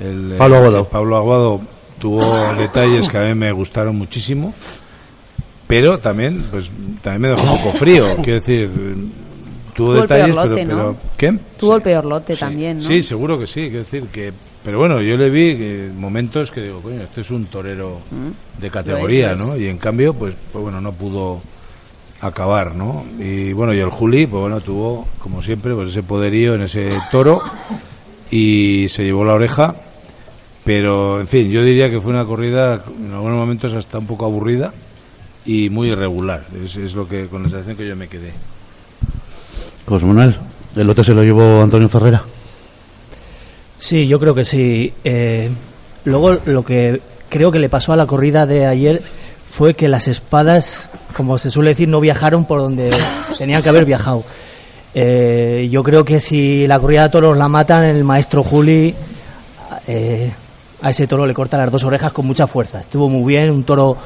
el, Pablo Aguado. Pablo Aguado, tuvo detalles que a mí me gustaron muchísimo, pero también, pues, también me dejó un poco frío. Quiero decir, tuvo Tuvo el detalles, pero, lote, ¿no? pero- ¿qué? Tuvo el peor lote Sí. también, ¿no? Sí, seguro que sí. Quiero decir que, pero bueno, yo le vi que momentos que digo, coño, este es un torero Mm. de categoría, Lo es, lo ¿no? Y en cambio, pues, pues bueno, no pudo acabar, ¿no? Y bueno, y el Juli, pues bueno, tuvo, como siempre, pues ese poderío en ese toro y se llevó la oreja. Pero, en fin, yo diría que fue una corrida en algunos momentos hasta un poco aburrida y muy irregular. Es, es lo que, con la sensación que yo me quedé. Pues Manuel, el lote se lo llevó Antonio Ferrera. Sí, yo creo que sí. Eh, luego lo que creo que le pasó a la corrida de ayer fue que las espadas, como se suele decir, no viajaron por donde tenían que haber viajado. Eh, yo creo que si la corrida de toros la matan, el maestro Juli eh, a ese toro le corta las dos orejas con mucha fuerza. Estuvo muy bien, un toro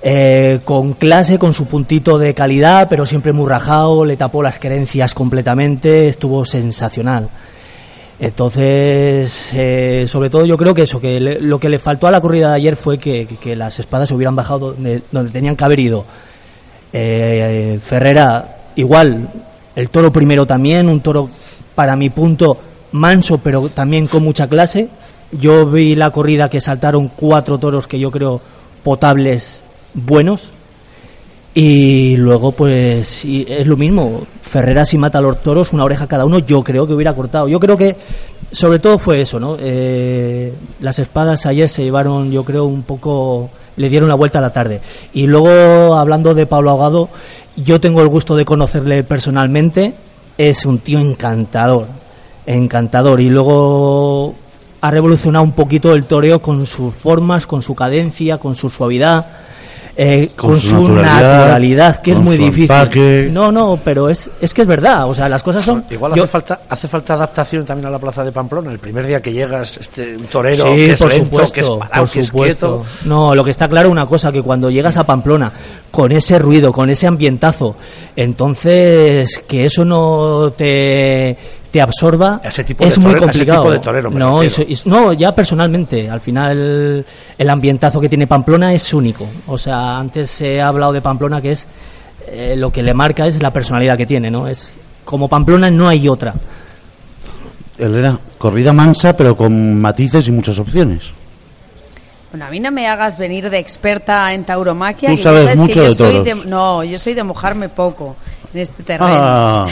eh, con clase, con su puntito de calidad, pero siempre muy rajado, le tapó las querencias completamente, estuvo sensacional. Entonces, eh, sobre todo yo creo que eso, que le- lo que le faltó a la corrida de ayer fue que, las espadas se hubieran bajado donde, donde tenían que haber ido. Eh, Ferrera, igual, el toro primero también, un toro para mi punto manso, pero también con mucha clase. Yo vi la corrida que saltaron cuatro toros que yo creo potables buenos. Y luego, pues, y es lo mismo. Ferrera, si mata a los toros, una oreja cada uno, yo creo que hubiera cortado. Yo creo que, sobre todo, fue eso, ¿no? Eh, las espadas ayer se llevaron, yo creo, un poco. Le dieron la vuelta a la tarde. Y luego, hablando de Pablo Ahogado, yo tengo el gusto de conocerle personalmente. Es un tío encantador. Encantador. Y luego ha revolucionado un poquito el toreo con sus formas, con su cadencia, con su suavidad eh, con, su, naturalidad, que es muy difícil. No, no, pero es, es que es verdad, o sea, las cosas son... Igual hace, falta, hace falta adaptación también a la plaza de Pamplona. El primer día que llegas, este, un torero sí, que es por lento, supuesto, que es parado, por que supuesto. No, lo que está claro una cosa, que cuando llegas a Pamplona con ese ruido, con ese ambientazo, entonces que eso no te te absorba Ese tipo es de muy torero- ese complicado. tipo de torero, me no, refiero. y so- y- no, ya personalmente, al final el ambientazo que tiene Pamplona es único. O sea, antes se ha hablado de Pamplona que es eh, lo que le marca es la personalidad que tiene, ¿no? Es como Pamplona no hay otra. Él era corrida mansa, pero con matices y muchas opciones. Bueno, a mí no me hagas venir de experta en tauromaquia. Tú que sabes que mucho yo de soy toros. no, yo soy de mojarme poco en este terreno. Ah.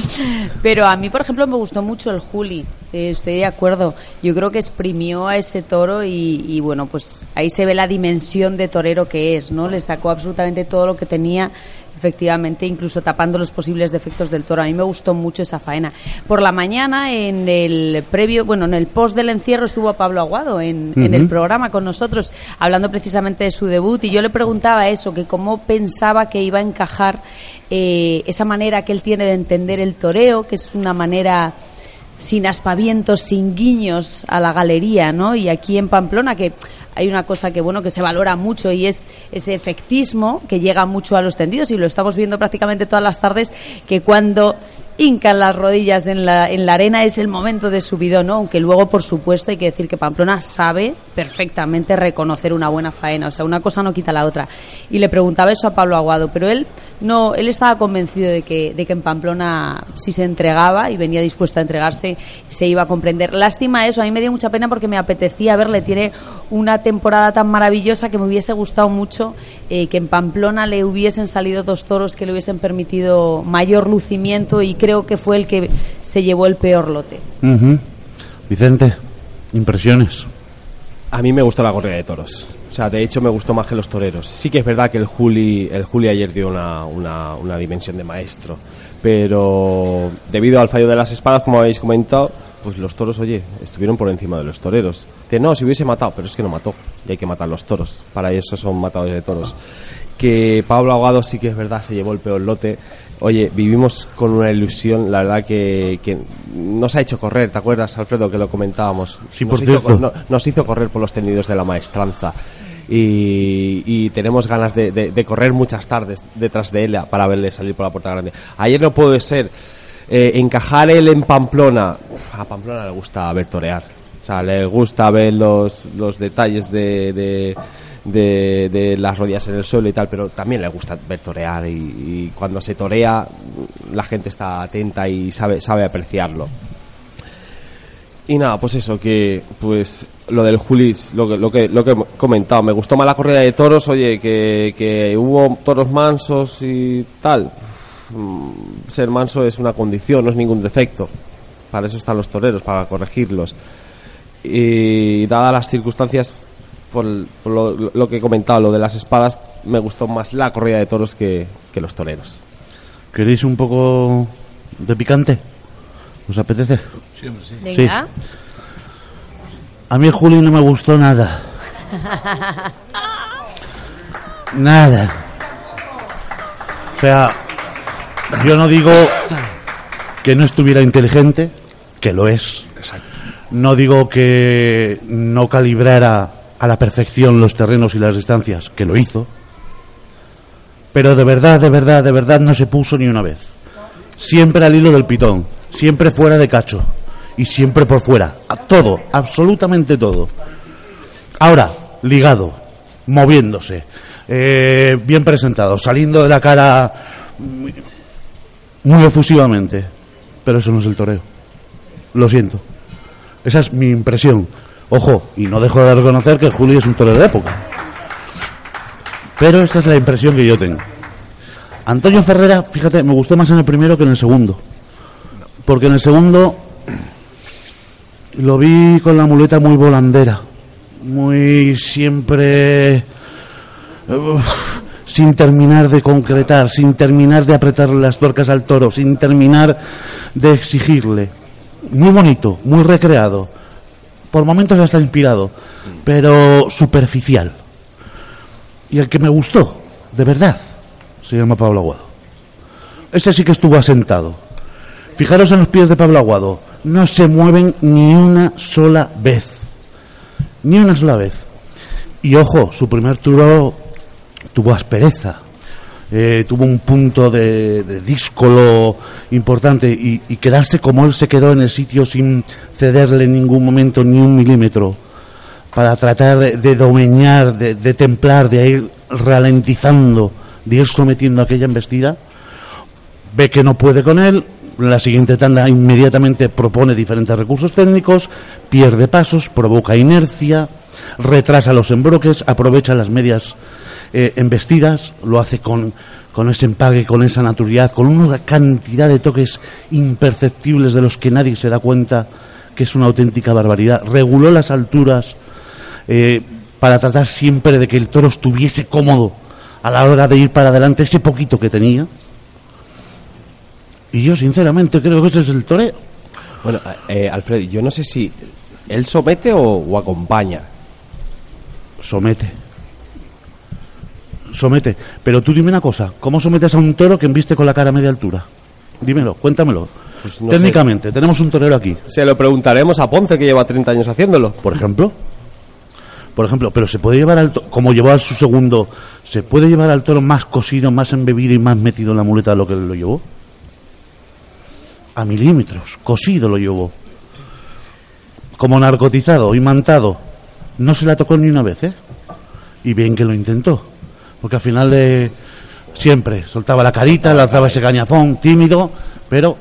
Pero a mí, por ejemplo, me gustó mucho el Juli. Eh, estoy de acuerdo. Yo creo que exprimió a ese toro y, y, bueno, pues ahí se ve la dimensión de torero que es, ¿no? Le sacó absolutamente todo lo que tenía efectivamente, incluso tapando los posibles defectos del toro. A mí me gustó mucho esa faena. Por la mañana, en el previo, bueno, en el post del encierro estuvo Pablo Aguado en, en el programa con nosotros, hablando precisamente de su debut, y yo le preguntaba eso, que cómo pensaba que iba a encajar eh, esa manera que él tiene de entender el toreo, que es una manera sin aspavientos, sin guiños a la galería, ¿no? Y aquí en Pamplona que hay una cosa que bueno que se valora mucho y es ese efectismo que llega mucho a los tendidos y lo estamos viendo prácticamente todas las tardes que cuando hincan las rodillas en la, en la arena es el momento de subidón, ¿no? Aunque luego, por supuesto, hay que decir que Pamplona sabe perfectamente reconocer una buena faena, o sea, una cosa no quita la otra. Y le preguntaba eso a Pablo Aguado, pero él no, él estaba convencido de que, de que en Pamplona si se entregaba y venía dispuesto a entregarse, se iba a comprender. Lástima eso, a mí me dio mucha pena porque me apetecía verle, tiene una temporada tan maravillosa que me hubiese gustado mucho eh, que en Pamplona le hubiesen salido dos toros que le hubiesen permitido mayor lucimiento y creo que fue el que se llevó el peor lote. Ujú. Vicente, impresiones. A mí me gustó la corrida de toros. O sea, de hecho me gustó más que los toreros. Sí que es verdad que el Juli, el Juli ayer dio una, una, una dimensión de maestro. Pero debido al fallo de las espadas, como habéis comentado, pues los toros, oye, estuvieron por encima de los toreros. Que no, si hubiese matado, pero es que no mató. Y hay que matar los toros. Para eso son matadores de toros. Que Pablo Ahogado sí que es verdad, se llevó el peor lote. Oye, vivimos con una ilusión, la verdad que, que nos ha hecho correr, ¿te acuerdas, Alfredo, que lo comentábamos? Sí, Nos por hizo cierto. no- nos hizo correr por los tendidos de la maestranza. Y, y tenemos ganas de, de- de correr muchas tardes detrás de él para verle salir por la puerta grande. Ayer no puede ser eh, encajar él en Pamplona. A Pamplona le gusta ver torear. O sea, le gusta ver los, los detalles de, de, de- de las rodillas en el suelo y tal, pero también le gusta ver torear. Y, cuando se torea, la gente está atenta y sabe, sabe apreciarlo. Y nada, pues eso, que pues lo del Julis, lo que, lo que, lo que he comentado, me gustó más la corrida de toros, oye, que, que hubo toros mansos y tal. Mm, Ser manso es una condición, no es ningún defecto. Para eso están los toreros, para corregirlos. Y dadas las circunstancias, por, lo, lo que he comentado, lo de las espadas, me gustó más la corrida de toros que, que los toreros. ¿Queréis un poco de picante? ¿Os apetece? Venga. A mí el Juli no me gustó nada. Nada. O sea, yo no digo que no estuviera inteligente, que lo es. No digo que no calibrara a la perfección los terrenos y las distancias, que lo hizo. Pero de verdad, de verdad, de verdad no se puso ni una vez. Siempre al hilo del pitón, siempre fuera de cacho y siempre por fuera. A todo, absolutamente todo. Ahora, ligado, moviéndose, eh, bien presentado, saliendo de la cara muy, muy efusivamente. Pero eso no es el toreo. Lo siento. Esa es mi impresión. Ojo, y no dejo de reconocer que Julio es un torero de época. Pero esta es la impresión que yo tengo. Antonio Ferrera, fíjate, me gustó más en el primero que en el segundo. Porque en el segundo lo vi con la muleta muy volandera. Muy siempre. sin terminar de concretar, sin terminar de apretarle las tuercas al toro, sin terminar de exigirle. Muy bonito, muy recreado. Por momentos hasta inspirado, pero superficial. Y el que me gustó, de verdad, se llama Pablo Aguado. Ese sí que estuvo asentado. Fijaros en los pies de Pablo Aguado. No se mueven ni una sola vez. Ni una sola vez. Y ojo, su primer turo tuvo aspereza. Eh, tuvo un punto de, de díscolo importante y, quedarse como él se quedó en el sitio sin cederle en ningún momento ni un milímetro para tratar de, de domeñar, de, de templar, de ir ralentizando, de ir sometiendo aquella embestida, ve que no puede con él, la siguiente tanda inmediatamente propone diferentes recursos técnicos, pierde pasos, provoca inercia, retrasa los embroques, aprovecha las medias eh, embestidas, lo hace con, con ese empague, con esa naturalidad, con una cantidad de toques imperceptibles de los que nadie se da cuenta que es una auténtica barbaridad. Reguló las alturas eh, para tratar siempre de que el toro estuviese cómodo a la hora de ir para adelante, ese poquito que tenía. Y yo, sinceramente, creo que ese es el toreo. Bueno, eh, Alfredo, yo no sé si él somete o, o acompaña. Somete. Somete. Pero tú dime una cosa, ¿cómo sometes a un toro que embiste con la cara a media altura? Dímelo, cuéntamelo. Pues no Técnicamente, tenemos un torero aquí, Se lo preguntaremos a Ponce, que lleva 30 años haciéndolo. por ejemplo. Por ejemplo, pero se puede llevar al toro, como llevó a su segundo, ¿se puede llevar al toro más cosido, más embebido y más metido en la muleta de lo que lo llevó? A milímetros, cosido lo llevó. Como narcotizado, imantado. No se la tocó ni una vez, ¿eh? Y bien que lo intentó. Porque al final de siempre soltaba la carita, lanzaba ese cañazón tímido, pero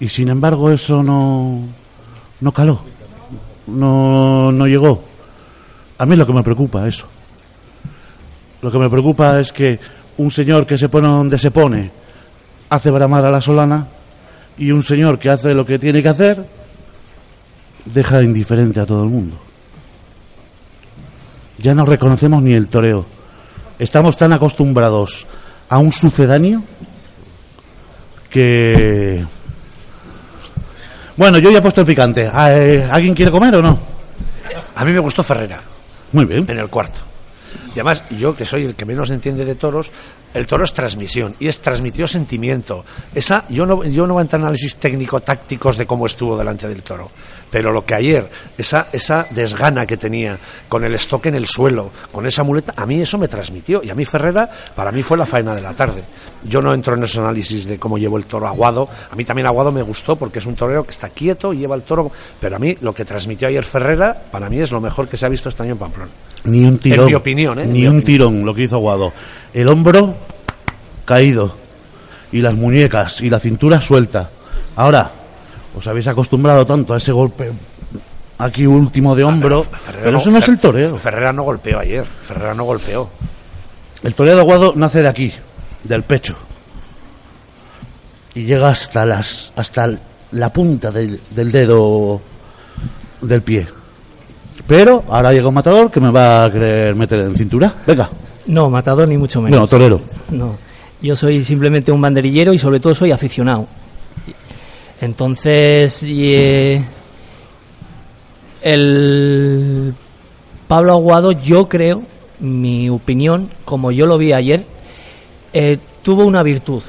y sin embargo eso no no caló. No no llegó. A mí lo que me preocupa eso. Lo que me preocupa es que un señor que se pone donde se pone hace bramar a la solana y un señor que hace lo que tiene que hacer deja indiferente a todo el mundo. Ya no reconocemos ni el toreo. Estamos tan acostumbrados a un sucedáneo que... Bueno, yo ya he puesto el picante. Eh, ¿Alguien quiere comer o no? A mí me gustó Ferrera. Muy bien. en el cuarto. Y además, yo que soy el que menos entiende de toros, el toro es transmisión y es transmitió sentimiento. Esa, yo no, yo no voy a entrar en análisis técnico-tácticos de cómo estuvo delante del toro, pero lo que ayer, esa, esa desgana que tenía con el estoque en el suelo, con esa muleta, a mí eso me transmitió. Y a mí Ferrera, para mí fue la faena de la tarde. Yo no entro en ese análisis de cómo llevó el toro Aguado. A mí también Aguado me gustó porque es un torero que está quieto y lleva el toro. Pero a mí lo que transmitió ayer Ferrera, para mí es lo mejor que se ha visto este año en Pamplona. Ni un tirón. En mi opinión, ¿eh? Ni En mi un tirón lo que hizo Aguado. El hombro caído. Y las muñecas y la cintura suelta. Ahora, os habéis acostumbrado tanto a ese golpe aquí último de hombro. Ah, Ferrera pero eso no es el toreo. Ferrera no golpeó ayer. Ferrera no golpeó. El toreo de Aguado nace de aquí, del pecho. Y llega hasta las hasta la punta del, del dedo del pie. Pero ahora llega un matador que me va a querer meter en cintura. Venga. No, matador ni mucho menos. No, torero. No, yo soy simplemente un banderillero y sobre todo soy aficionado. Entonces, eh, el Pablo Aguado, yo creo, mi opinión, como yo lo vi ayer, eh, tuvo una virtud.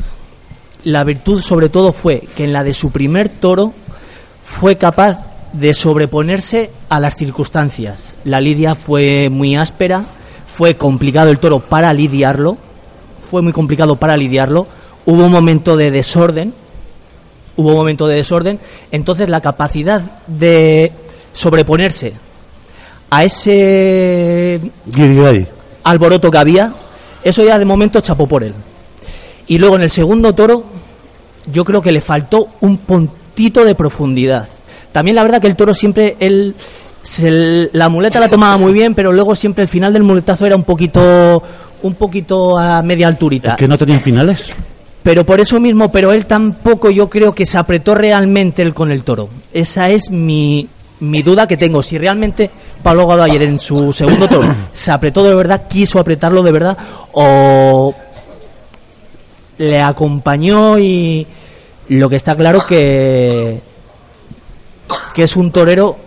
La virtud sobre todo fue que en la de su primer toro fue capaz de sobreponerse a las circunstancias. La lidia fue muy áspera, fue complicado el toro para lidiarlo, fue muy complicado para lidiarlo, hubo un momento de desorden, hubo un momento de desorden, entonces la capacidad de sobreponerse a ese alboroto que había, eso ya de momento chapó por él. Y luego en el segundo toro, yo creo que le faltó un puntito de profundidad. También la verdad que el toro siempre, él, se- la muleta la tomaba muy bien, pero luego siempre el final del muletazo era un poquito, un poquito a media alturita. que no tenían finales. Pero por eso mismo, pero él tampoco yo creo que se apretó realmente él con el toro. Esa es mi, mi duda que tengo. Si realmente Pablo Gado ayer en su segundo toro se apretó de verdad, quiso apretarlo de verdad, o le acompañó y lo que está claro que que es un torero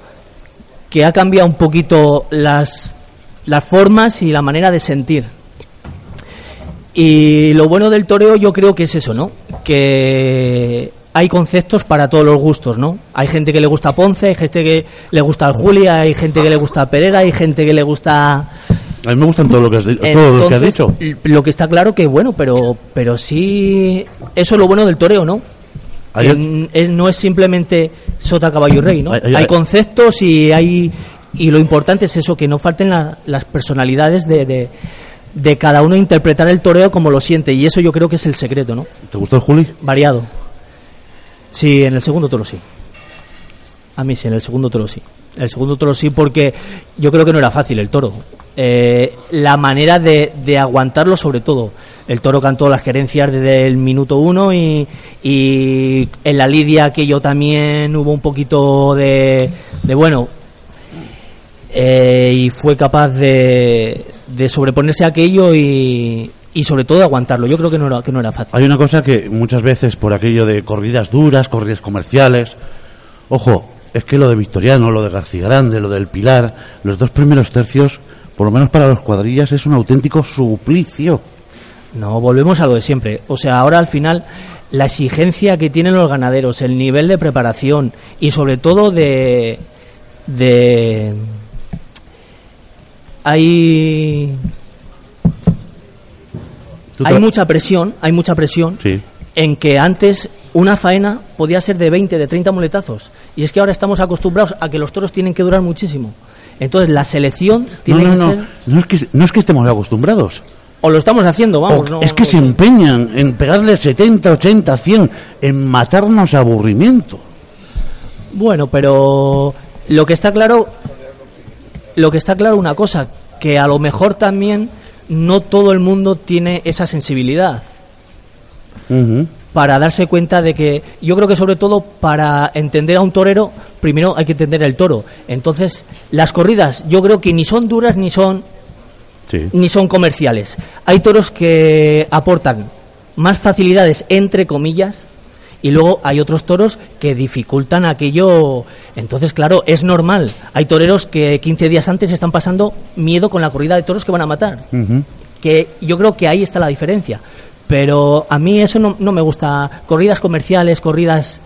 que ha cambiado un poquito las las formas y la manera de sentir. Y lo bueno del toreo yo creo que es eso, ¿no? Que hay conceptos para todos los gustos, ¿no? Hay gente que le gusta Ponce, hay gente que le gusta Julia, hay gente que le gusta Pereira, hay gente que le gusta A mí me gustan todo lo que has, todo lo que has dicho. Lo que está claro que bueno, pero pero sí eso es lo bueno del toreo, ¿no? Ayer- no es simplemente sota caballo y rey, ¿no? Ay- ay- hay ay- conceptos y hay y lo importante es eso que no falten la- las personalidades de, de de cada uno interpretar el toreo como lo siente y eso yo creo que es el secreto, ¿no? ¿Te gustó el Juli? Variado. Sí, en el segundo toro sí. A mí sí, en el segundo toro sí. El segundo toro sí porque yo creo que no era fácil el toro. Eh, la manera de, aguantarlo sobre todo. El toro cantó las gerencias desde el minuto uno y, en la lidia aquello también hubo un poquito de, bueno, eh, y fue capaz de, de sobreponerse a aquello y, y sobre todo aguantarlo. Yo creo que no era, que no era fácil. Hay una cosa que muchas veces por aquello de corridas duras, corridas comerciales, ojo, es que lo de Victoriano, lo de García Grande, lo del Pilar, los dos primeros tercios, por lo menos para los cuadrillas, es un auténtico suplicio. No, volvemos a lo de siempre. O sea, ahora al final la exigencia que tienen los ganaderos, el nivel de preparación y sobre todo de de hay hay mucha presión, hay mucha presión Sí. en que antes una faena podía ser de 20, de 30 muletazos y es que ahora estamos acostumbrados a que los toros tienen que durar muchísimo. Entonces la selección tiene no, que no, ser no es que, no es que estemos acostumbrados. o lo estamos haciendo, vamos, no- es que se empeñan en pegarle 70, 80, 100, en matarnos a aburrimiento. Bueno, pero lo que está claro, lo que está claro una cosa, que a lo mejor también no todo el mundo tiene esa sensibilidad Ujú. Para darse cuenta de que yo creo que sobre todo para entender a un torero primero hay que entender el toro. Entonces las corridas yo creo que ni son duras ni son Sí. ni son comerciales. Hay toros que aportan más facilidades, entre comillas, y luego hay otros toros que dificultan aquello. Entonces, claro, es normal. Hay toreros que 15 días antes están pasando miedo con la corrida de toros que van a matar. Que yo creo que ahí está la diferencia. Pero a mí eso no, no me gusta. Corridas comerciales, corridas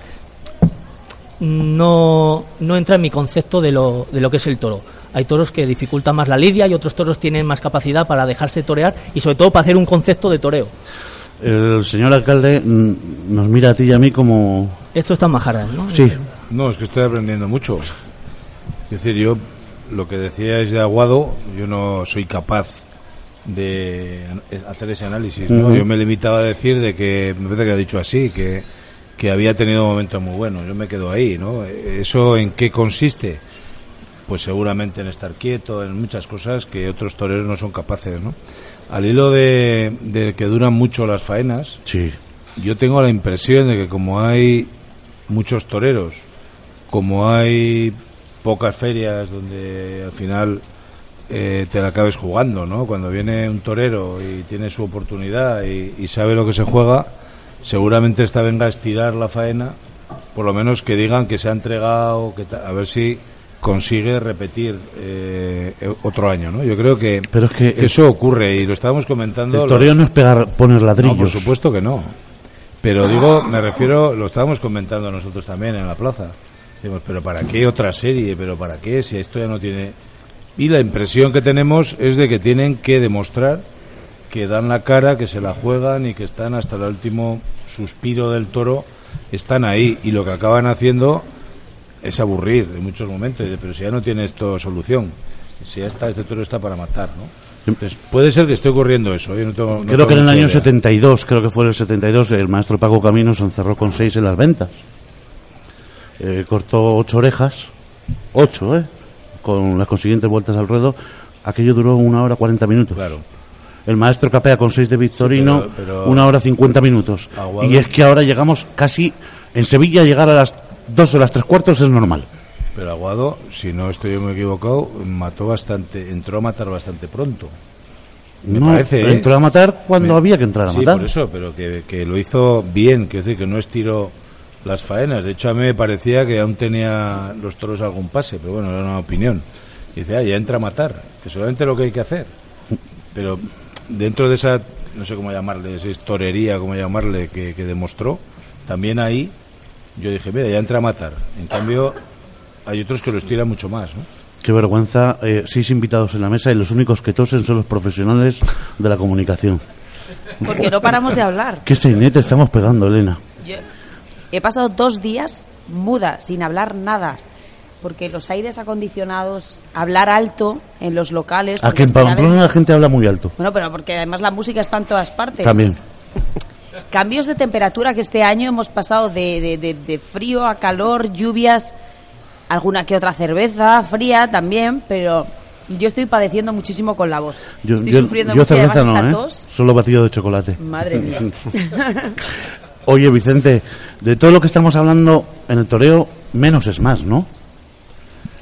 no, no entra en mi concepto de lo, de lo que es el toro. Hay toros que dificultan más la lidia y otros toros tienen más capacidad para dejarse torear y sobre todo para hacer un concepto de toreo. El señor alcalde mm, nos mira a ti y a mí como... Esto está en majaras, ¿no? Sí, No, es que estoy aprendiendo mucho. Es decir, yo lo que decía es de Aguado, yo no soy capaz de hacer ese análisis. ¿no? Yo me limitaba a decir de que, me parece que ha dicho así, que, que había tenido momentos muy buenos. Yo me quedo ahí, ¿no? ¿Eso en qué consiste? Pues seguramente en estar quieto, en muchas cosas que otros toreros no son capaces, ¿no? Al hilo de, de que duran mucho las faenas, sí. yo tengo la impresión de que como hay muchos toreros, como hay pocas ferias donde al final eh, te la acabes jugando, ¿no? Cuando viene un torero y tiene su oportunidad y, y sabe lo que se juega, seguramente esta venga a estirar la faena, por lo menos que digan que se ha entregado, que a ver si consigue repetir eh, otro año, ¿no? Yo creo que, Pero es que que eso ocurre y lo estábamos comentando. El los- toreo no es pegar, poner ladrillos. no, por supuesto que no. Pero digo, me refiero, lo estábamos comentando nosotros también en la plaza. Decimos, pero ¿para qué otra serie? ¿Pero para qué? Si esto ya no tiene... Y la impresión que tenemos es de que tienen que demostrar que dan la cara, que se la juegan y que están hasta el último suspiro del toro, están ahí. Y lo que acaban haciendo es aburrir en muchos momentos. Pero si ya no tiene esto solución, si ya está, este toro está para matar, ¿no? Entonces, puede ser que esté ocurriendo eso. Yo no tengo, no Creo tengo que en el año idea. 72, creo que fue el 72, el maestro Paco Camino se encerró con seis en las ventas. Eh, cortó ocho orejas, ocho, ¿eh? Con las consiguientes vueltas al ruedo. Aquello duró una hora 40 minutos. Claro. El maestro capea con 6 de Victorino, Sí, pero- pero- una hora 50 minutos. Aguado. Y es que ahora llegamos casi. En Sevilla, llegar a las 2 o las 3 cuartos es normal. Pero Aguado, si no estoy muy equivocado, mató bastante, entró a matar bastante pronto. Me No, parece, ¿eh? entró a matar cuando Me- había que entrar a sí, matar. por eso, pero que, que lo hizo bien, quiero decir que no estiró las faenas. De hecho, a mí me parecía que aún tenía los toros algún pase, pero bueno, era una opinión. Y dice, ah, ya entra a matar, que solamente lo que hay que hacer. Pero dentro de esa, no sé cómo llamarle, esa historiería, cómo llamarle, que, que demostró, también ahí yo dije, mira, ya entra a matar. En cambio, hay otros que lo estiran mucho más, ¿no? Qué vergüenza, eh, seis invitados en la mesa y los únicos que tosen son los profesionales de la comunicación. Porque no paramos de hablar. Qué sainete estamos pegando, Elena. He pasado dos días muda, sin hablar nada. Porque los aires acondicionados, hablar alto en los locales. A porque que en Pamplona la gente habla muy alto. Bueno, pero porque además la música está en todas partes. También. Cambios de temperatura que este año hemos pasado de, de- de- de frío a calor, lluvias, alguna que otra cerveza fría también, pero yo estoy padeciendo muchísimo con la voz. Yo, estoy yo- sufriendo yo mucho cerveza no, ¿eh? Solo batido de chocolate. Madre mía. Oye, Vicente, de todo lo que estamos hablando en el toreo, menos es más, ¿no?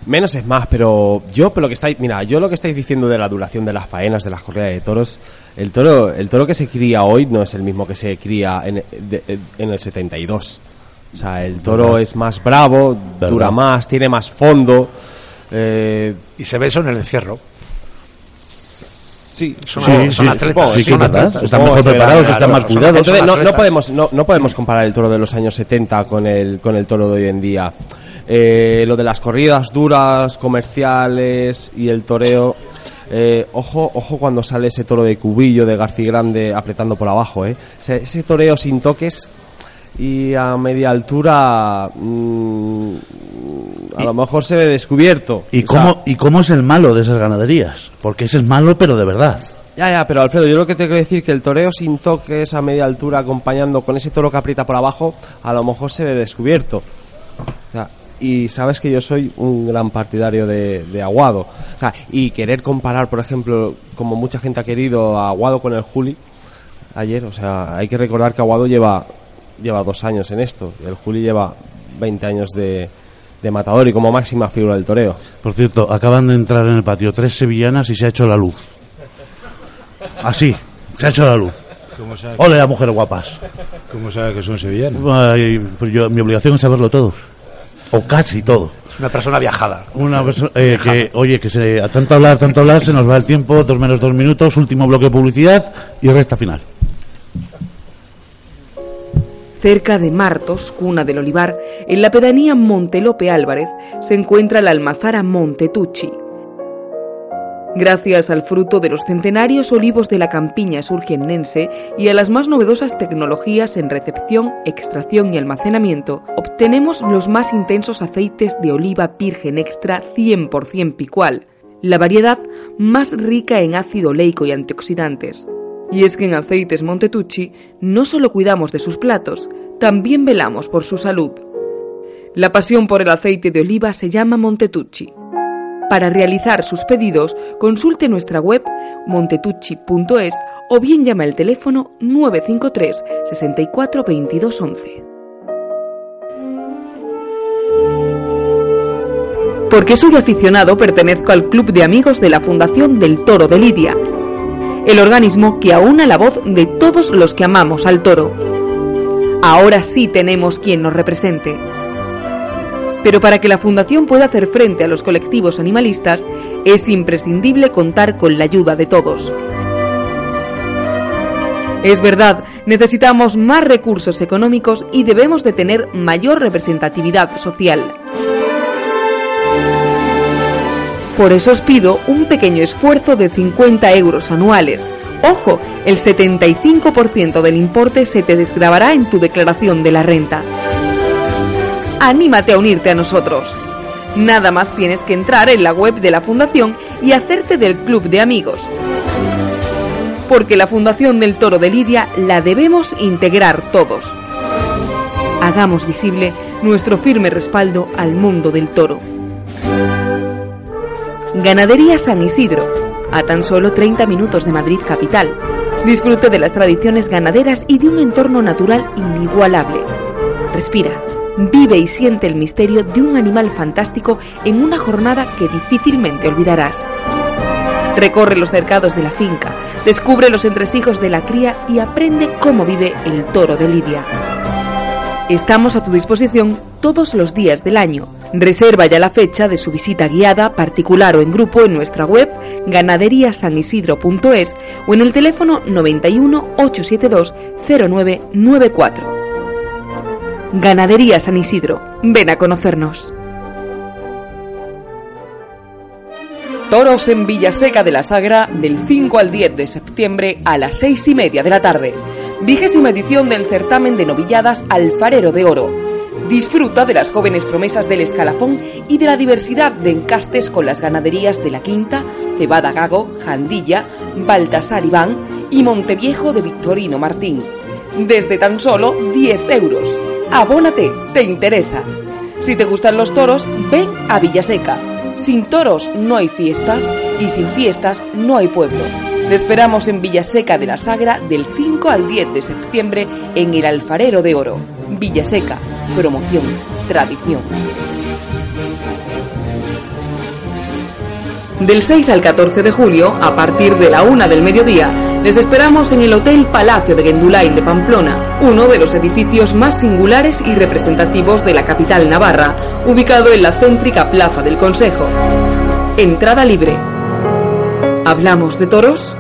Menos es más, pero yo, por lo que estáis, mira, yo lo que estáis diciendo de la duración de las faenas, de las corridas de toros, el toro, el toro que se cría hoy no es el mismo que se cría en, de- en el 72. O sea, el toro ¿Verdad? es más bravo, ¿Verdad? dura más, tiene más fondo. eh, Y se ve eso en el encierro. Sí, Son, Sí, son sí, atletas. sí, que son es verdad. atletas. Están mejor preparados, claro, están más cuidados. Entonces, no, podemos no, no podemos comparar el toro de los años 70 con el con el toro de hoy en día. Eh, lo de las corridas duras, comerciales y el toreo. eh, ojo, ojo cuando sale ese toro de cubillo de García Grande apretando por abajo, eh. Ese toreo sin toques y a media altura mm, a lo mejor se ve descubierto. ¿Y O sea, cómo, ¿Y cómo es el malo de esas ganaderías? Porque ese es malo, pero de verdad. Ya, ya, pero Alfredo, yo lo que te quiero decir que el toreo sin toques a media altura acompañando con ese toro que aprieta por abajo, a lo mejor se ve descubierto. O sea, y sabes que yo soy un gran partidario de, de Aguado. O sea, y querer comparar, por ejemplo, como mucha gente ha querido a Aguado con el Juli ayer, o sea, hay que recordar que Aguado lleva, lleva dos años en esto, y el Juli lleva 20 años de, de matador y como máxima figura del toreo. Por cierto, acaban de entrar en el patio tres sevillanas y se ha hecho la luz. Así, se ha hecho la luz. ¿Cómo sabe, Ole, las mujeres guapas. cómo sabe que son sevillanos? Ay, pues yo, mi obligación es saberlo todo. O casi todo. Es una persona viajada. Una persona eh, que, oye, que se, a tanto hablar, tanto hablar, se nos va el tiempo, dos menos dos minutos, último bloque de publicidad y recta final. Cerca de Martos, cuna del olivar, en la pedanía Montelope Álvarez, se encuentra la almazara Montetucci. Gracias al fruto de los centenarios olivos de la campiña surquennense y a las más novedosas tecnologías en recepción, extracción y almacenamiento, obtenemos los más intensos aceites de oliva virgen extra 100% picual, la variedad más rica en ácido oleico y antioxidantes. Y es que en Aceites Montetucci no solo cuidamos de sus platos, también velamos por su salud. La pasión por el aceite de oliva se llama Montetucci. Para realizar sus pedidos, consulte nuestra web montetucci.es o bien llama al teléfono 953 64 22 11. Porque soy aficionado, pertenezco al Club de Amigos de la Fundación del Toro de Lidia, el organismo que aúna la voz de todos los que amamos al toro. Ahora sí tenemos quien nos represente. Pero para que la Fundación pueda hacer frente a los colectivos animalistas, es imprescindible contar con la ayuda de todos. Es verdad, necesitamos más recursos económicos y debemos de tener mayor representatividad social. Por eso os pido un pequeño esfuerzo de 50 euros anuales. Ojo, el 75% del importe se te desgravará en tu declaración de la renta. Anímate a unirte a nosotros. Nada más tienes que entrar en la web de la Fundación y hacerte del club de amigos. Porque la Fundación del Toro de Lidia la debemos integrar todos. Hagamos visible nuestro firme respaldo al mundo del toro. Ganadería San Isidro, a tan solo 30 minutos de Madrid capital. Disfrute de las tradiciones ganaderas y de un entorno natural inigualable. Respira, vive y siente el misterio de un animal fantástico en una jornada que difícilmente olvidarás. Recorre los cercados de la finca, descubre los entresijos de la cría y aprende cómo vive el toro de Lidia. Estamos a tu disposición todos los días del año. Reserva ya la fecha de su visita guiada, particular o en grupo en nuestra web ganaderiasanisidro.es o en el teléfono 91 872 0994. Ganadería San Isidro. Ven a conocernos. Toros en Villaseca de la Sagra del 5 al 10 de septiembre a las 6 y media de la tarde. Vigésima edición del certamen de novilladas Alfarero de Oro. Disfruta de las jóvenes promesas del escalafón y de la diversidad de encastes con las ganaderías de La Quinta, Cebada Gago, Jandilla, Baltasar Iván y Monteviejo de Victorino Martín. Desde tan solo 10 euros. Abónate, te interesa. Si te gustan los toros, ven a Villaseca. Sin toros no hay fiestas y sin fiestas no hay pueblo. Te esperamos en Villaseca de la Sagra del 5 al 10 de septiembre en el Alfarero de Oro. Villaseca, promoción, tradición. Del 6 al 14 de julio, a partir de la una del mediodía, les esperamos en el Hotel Palacio de Gendulain de Pamplona, uno de los edificios más singulares y representativos de la capital navarra, ubicado en la céntrica Plaza del Consejo. Entrada libre. ¿Hablamos de toros?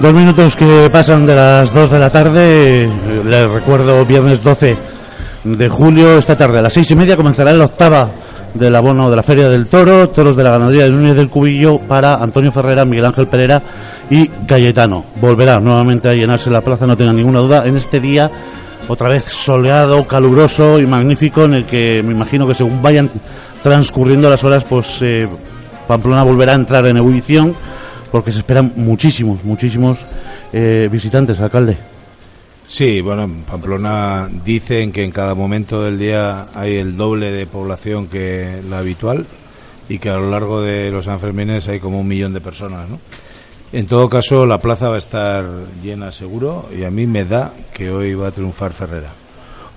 Dos minutos que pasan de las dos de la tarde. Les recuerdo, viernes 12 de julio, esta tarde a las seis y media comenzará la octava del abono de la Feria del Toro, toros de la ganadería de Núñez del Cubillo para Antonio Ferrera, Miguel Ángel Pereira y Cayetano. Volverá nuevamente a llenarse la plaza, no tenga ninguna duda, en este día otra vez soleado, caluroso y magnífico en el que me imagino que según vayan transcurriendo las horas, pues eh, Pamplona volverá a entrar en ebullición porque se esperan muchísimos, muchísimos eh, visitantes, alcalde. Sí, bueno, en Pamplona dicen que en cada momento del día hay el doble de población que la habitual y que a lo largo de los Sanfermines hay como un millón de personas, ¿no? En todo caso, la plaza va a estar llena seguro y a mí me da que hoy va a triunfar Ferrera.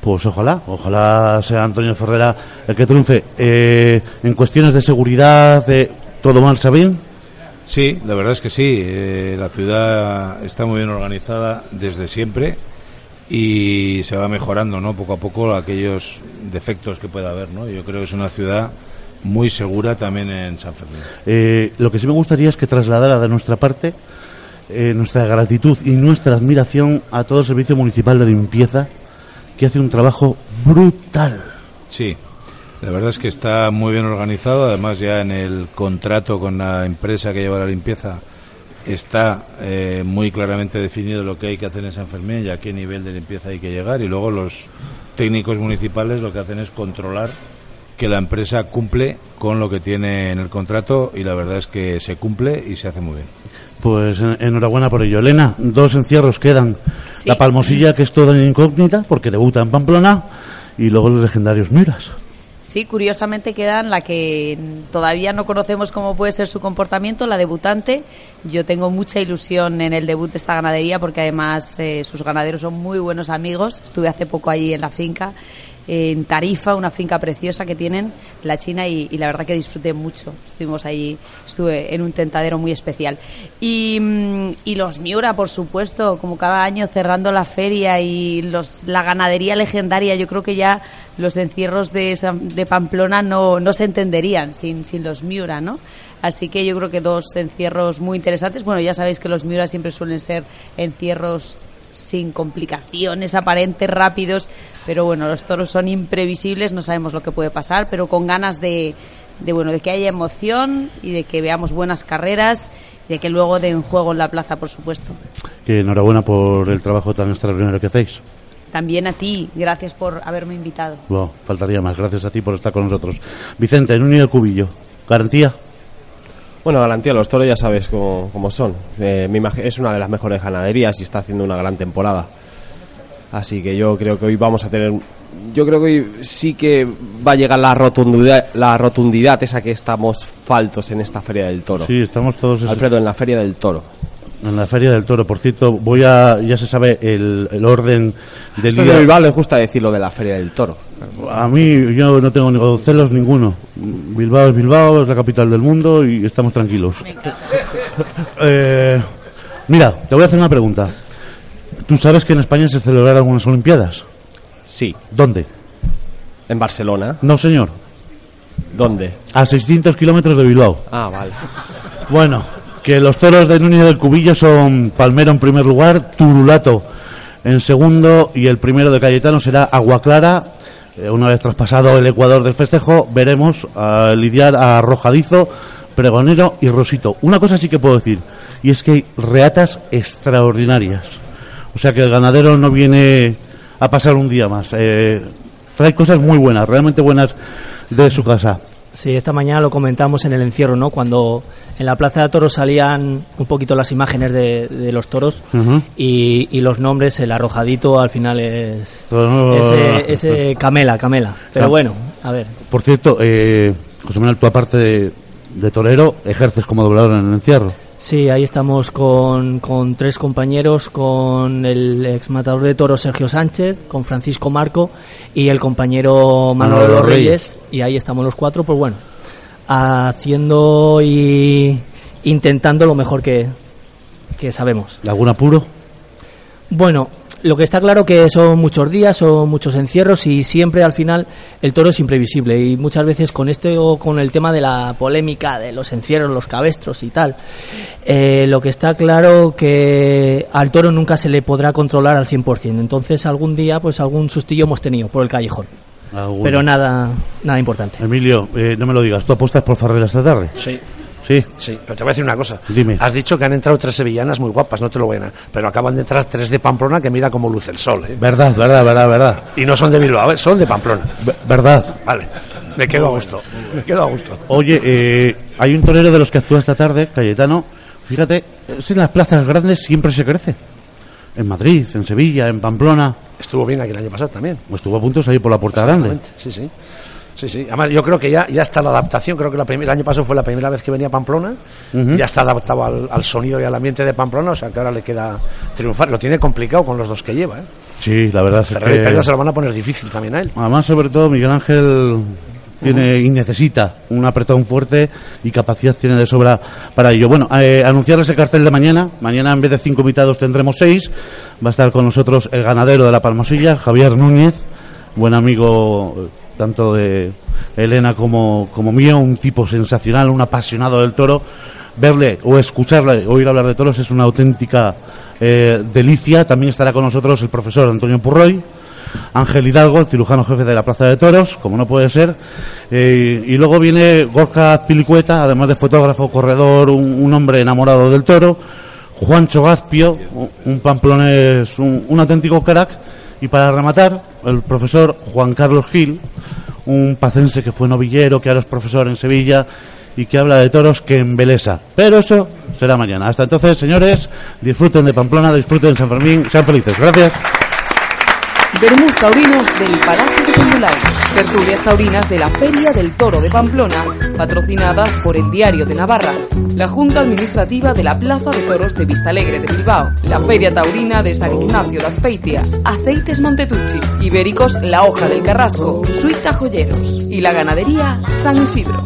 Pues ojalá, ojalá sea Antonio Ferrera el que triunfe. Eh, en cuestiones de seguridad, de ¿todo marcha bien? Sí, la verdad es que sí. Eh, la ciudad está muy bien organizada desde siempre y se va mejorando, ¿no? Poco a poco aquellos defectos que pueda haber, ¿no? Yo creo que es una ciudad muy segura también en San Fernando. Eh, lo que sí me gustaría es que trasladara de nuestra parte eh, nuestra gratitud y nuestra admiración a todo el Servicio Municipal de Limpieza, que hace un trabajo brutal. Sí, la verdad es que está muy bien organizado, además ya en el contrato con la empresa que lleva la limpieza está eh, muy claramente definido lo que hay que hacer en San Fermín y a qué nivel de limpieza hay que llegar y luego los técnicos municipales lo que hacen es controlar que la empresa cumple con lo que tiene en el contrato y la verdad es que se cumple y se hace muy bien. Pues en- enhorabuena por ello. Elena, dos encierros quedan. Sí. La Palmosilla, que es toda incógnita, porque debuta en Pamplona, y luego los legendarios Miras. Sí, curiosamente quedan la que todavía no conocemos cómo puede ser su comportamiento, la debutante. Yo tengo mucha ilusión en el debut de esta ganadería porque además eh, sus ganaderos son muy buenos amigos. Estuve hace poco allí en la finca, en Tarifa, una finca preciosa que tienen la China y, la verdad que disfruté mucho. Estuvimos allí, estuve en un tentadero muy especial. Y, mm, y los Miura, por supuesto, como cada año cerrando la feria y los, la ganadería legendaria, yo creo que ya los encierros de, de Pamplona no, no se entenderían sin, sin los Miura, ¿no? Así que yo creo que dos encierros muy interesantes. Bueno, ya sabéis que los Miura siempre suelen ser encierros sin complicaciones aparentes, rápidos, pero bueno, los toros son imprevisibles, no sabemos lo que puede pasar, pero con ganas de, de bueno, de que haya emoción y de que veamos buenas carreras y de que luego den juego en la plaza, por supuesto. Que enhorabuena por el trabajo tan extraordinario que hacéis. También a ti, gracias por haberme invitado. Bueno, faltaría más. Gracias a ti por estar con nosotros. Vicente, en Unido Cubillo. ¿Garantía? Bueno, garantía, los toros ya sabes cómo, cómo son. Eh, es una de las mejores ganaderías y está haciendo una gran temporada. Así que yo creo que hoy vamos a tener. Yo creo que hoy sí que va a llegar la rotundidad, la rotundidad esa que estamos faltos en esta Feria del Toro. Sí, estamos todos Alfredo, en la Feria del Toro. En la Feria del Toro. Por cierto, voy a, ya se sabe el, el orden del Esto día. de Bilbao les gusta decir lo de la Feria del Toro. A mí yo no tengo ni- celos ninguno. Bilbao es Bilbao, es la capital del mundo y estamos tranquilos. Eh, mira, te voy a hacer una pregunta. ¿Tú sabes que en España se celebraron algunas Olimpiadas? Sí, ¿Dónde? en Barcelona. No, señor. ¿Dónde? A 600 kilómetros de Bilbao. Ah, vale. Bueno, que los toros de Núñez del Cubillo son Palmero en primer lugar, Turulato en segundo y el primero de Cayetano será Agua Clara. Eh, una vez traspasado el Ecuador del festejo, veremos a lidiar a Arrojadizo, Pregonero y Rosito. Una cosa sí que puedo decir, y es que hay reatas extraordinarias. O sea que el ganadero no viene a pasar un día más. Eh, trae cosas muy buenas, realmente buenas de su casa. Sí, esta mañana lo comentamos en el encierro, ¿no? Cuando en la Plaza de Toros salían un poquito las imágenes de, de los toros y, y los nombres, el arrojadito al final es Todo- ese, ese Camela, Camela. Pero bueno, a ver. Por cierto, eh, José Manuel, tú aparte de, de torero, ejerces como doblador en el encierro. Sí, ahí estamos con, con tres compañeros, con el ex matador de toros Sergio Sánchez, con Francisco Marco y el compañero Manolo Manolo Reyes. Reyes. Y ahí estamos los cuatro, pues bueno, haciendo y intentando lo mejor que, que sabemos. ¿Algún apuro? Bueno, lo que está claro que son muchos días, son muchos encierros y siempre al final el toro es imprevisible y muchas veces con este o con el tema de la polémica de los encierros, los cabestros y tal, eh, lo que está claro que al toro nunca se le podrá controlar al 100%. Entonces algún día pues algún sustillo hemos tenido por el callejón. Alguno. Pero nada, nada importante. Emilio, eh, no me lo digas, ¿tú apuestas por Farrell esta tarde? Sí, Sí. sí, pero te voy a decir una cosa. Dime. Has dicho que han entrado tres sevillanas muy guapas, no te lo voy a... Pero acaban de entrar tres de Pamplona que mira cómo luce el sol, ¿eh? Verdad, verdad, verdad, verdad. Y no son de Bilbao, ¿eh? son de Pamplona. Ve- Verdad. Vale, me quedo a gusto. Me quedo a gusto. Oye, eh, hay un torero de los que actúa esta tarde, Cayetano. Fíjate, es en las plazas grandes siempre se crece. En Madrid, en Sevilla, en Pamplona. Estuvo bien aquí el año pasado también. Estuvo a punto de salir por la puerta grande. Sí, sí. Sí, sí. Además, yo creo que ya, ya está la adaptación. Creo que la el año pasado fue la primera vez que venía a Pamplona. Ya está adaptado al, al sonido y al ambiente de Pamplona. O sea que ahora le queda triunfar. Lo tiene complicado con los dos que lleva. ¿eh? Sí, la verdad es Ferrer y que... Perla se lo van a poner difícil también a él. Además, sobre todo, Miguel Ángel tiene y necesita un apretón fuerte y capacidad tiene de sobra para ello. Bueno, eh, anunciarles el cartel de mañana. Mañana, en vez de cinco invitados, tendremos seis. Va a estar con nosotros el ganadero de la Palmosilla, Javier Núñez, buen amigo tanto de Elena como, como mío, un tipo sensacional, un apasionado del toro. Verle o escucharle, oír hablar de toros es una auténtica eh, delicia. También estará con nosotros el profesor Antonio Purroy. Ángel Hidalgo, el cirujano jefe de la Plaza de Toros, como no puede ser. Eh, y luego viene Gorka Pilicueta, además de fotógrafo, corredor, un, hombre enamorado del toro. Juancho Gazpio, un, un pamplonés, un, un auténtico crack. Y para rematar, el profesor Juan Carlos Gil, un pacense que fue novillero, que ahora es profesor en Sevilla y que habla de toros que embelesa. Pero eso será mañana. Hasta entonces, señores, disfruten de Pamplona, disfruten de San Fermín, sean felices. Gracias. Tertulias taurinas de la Feria del Toro de Pamplona, patrocinadas por el Diario de Navarra, la Junta Administrativa de la Plaza de Toros de Vistalegre de Bilbao, la Feria Taurina de San Ignacio de Azpeitia, Aceites Montetucci, Ibéricos La Hoja del Carrasco, Suiza Joyeros y la Ganadería San Isidro.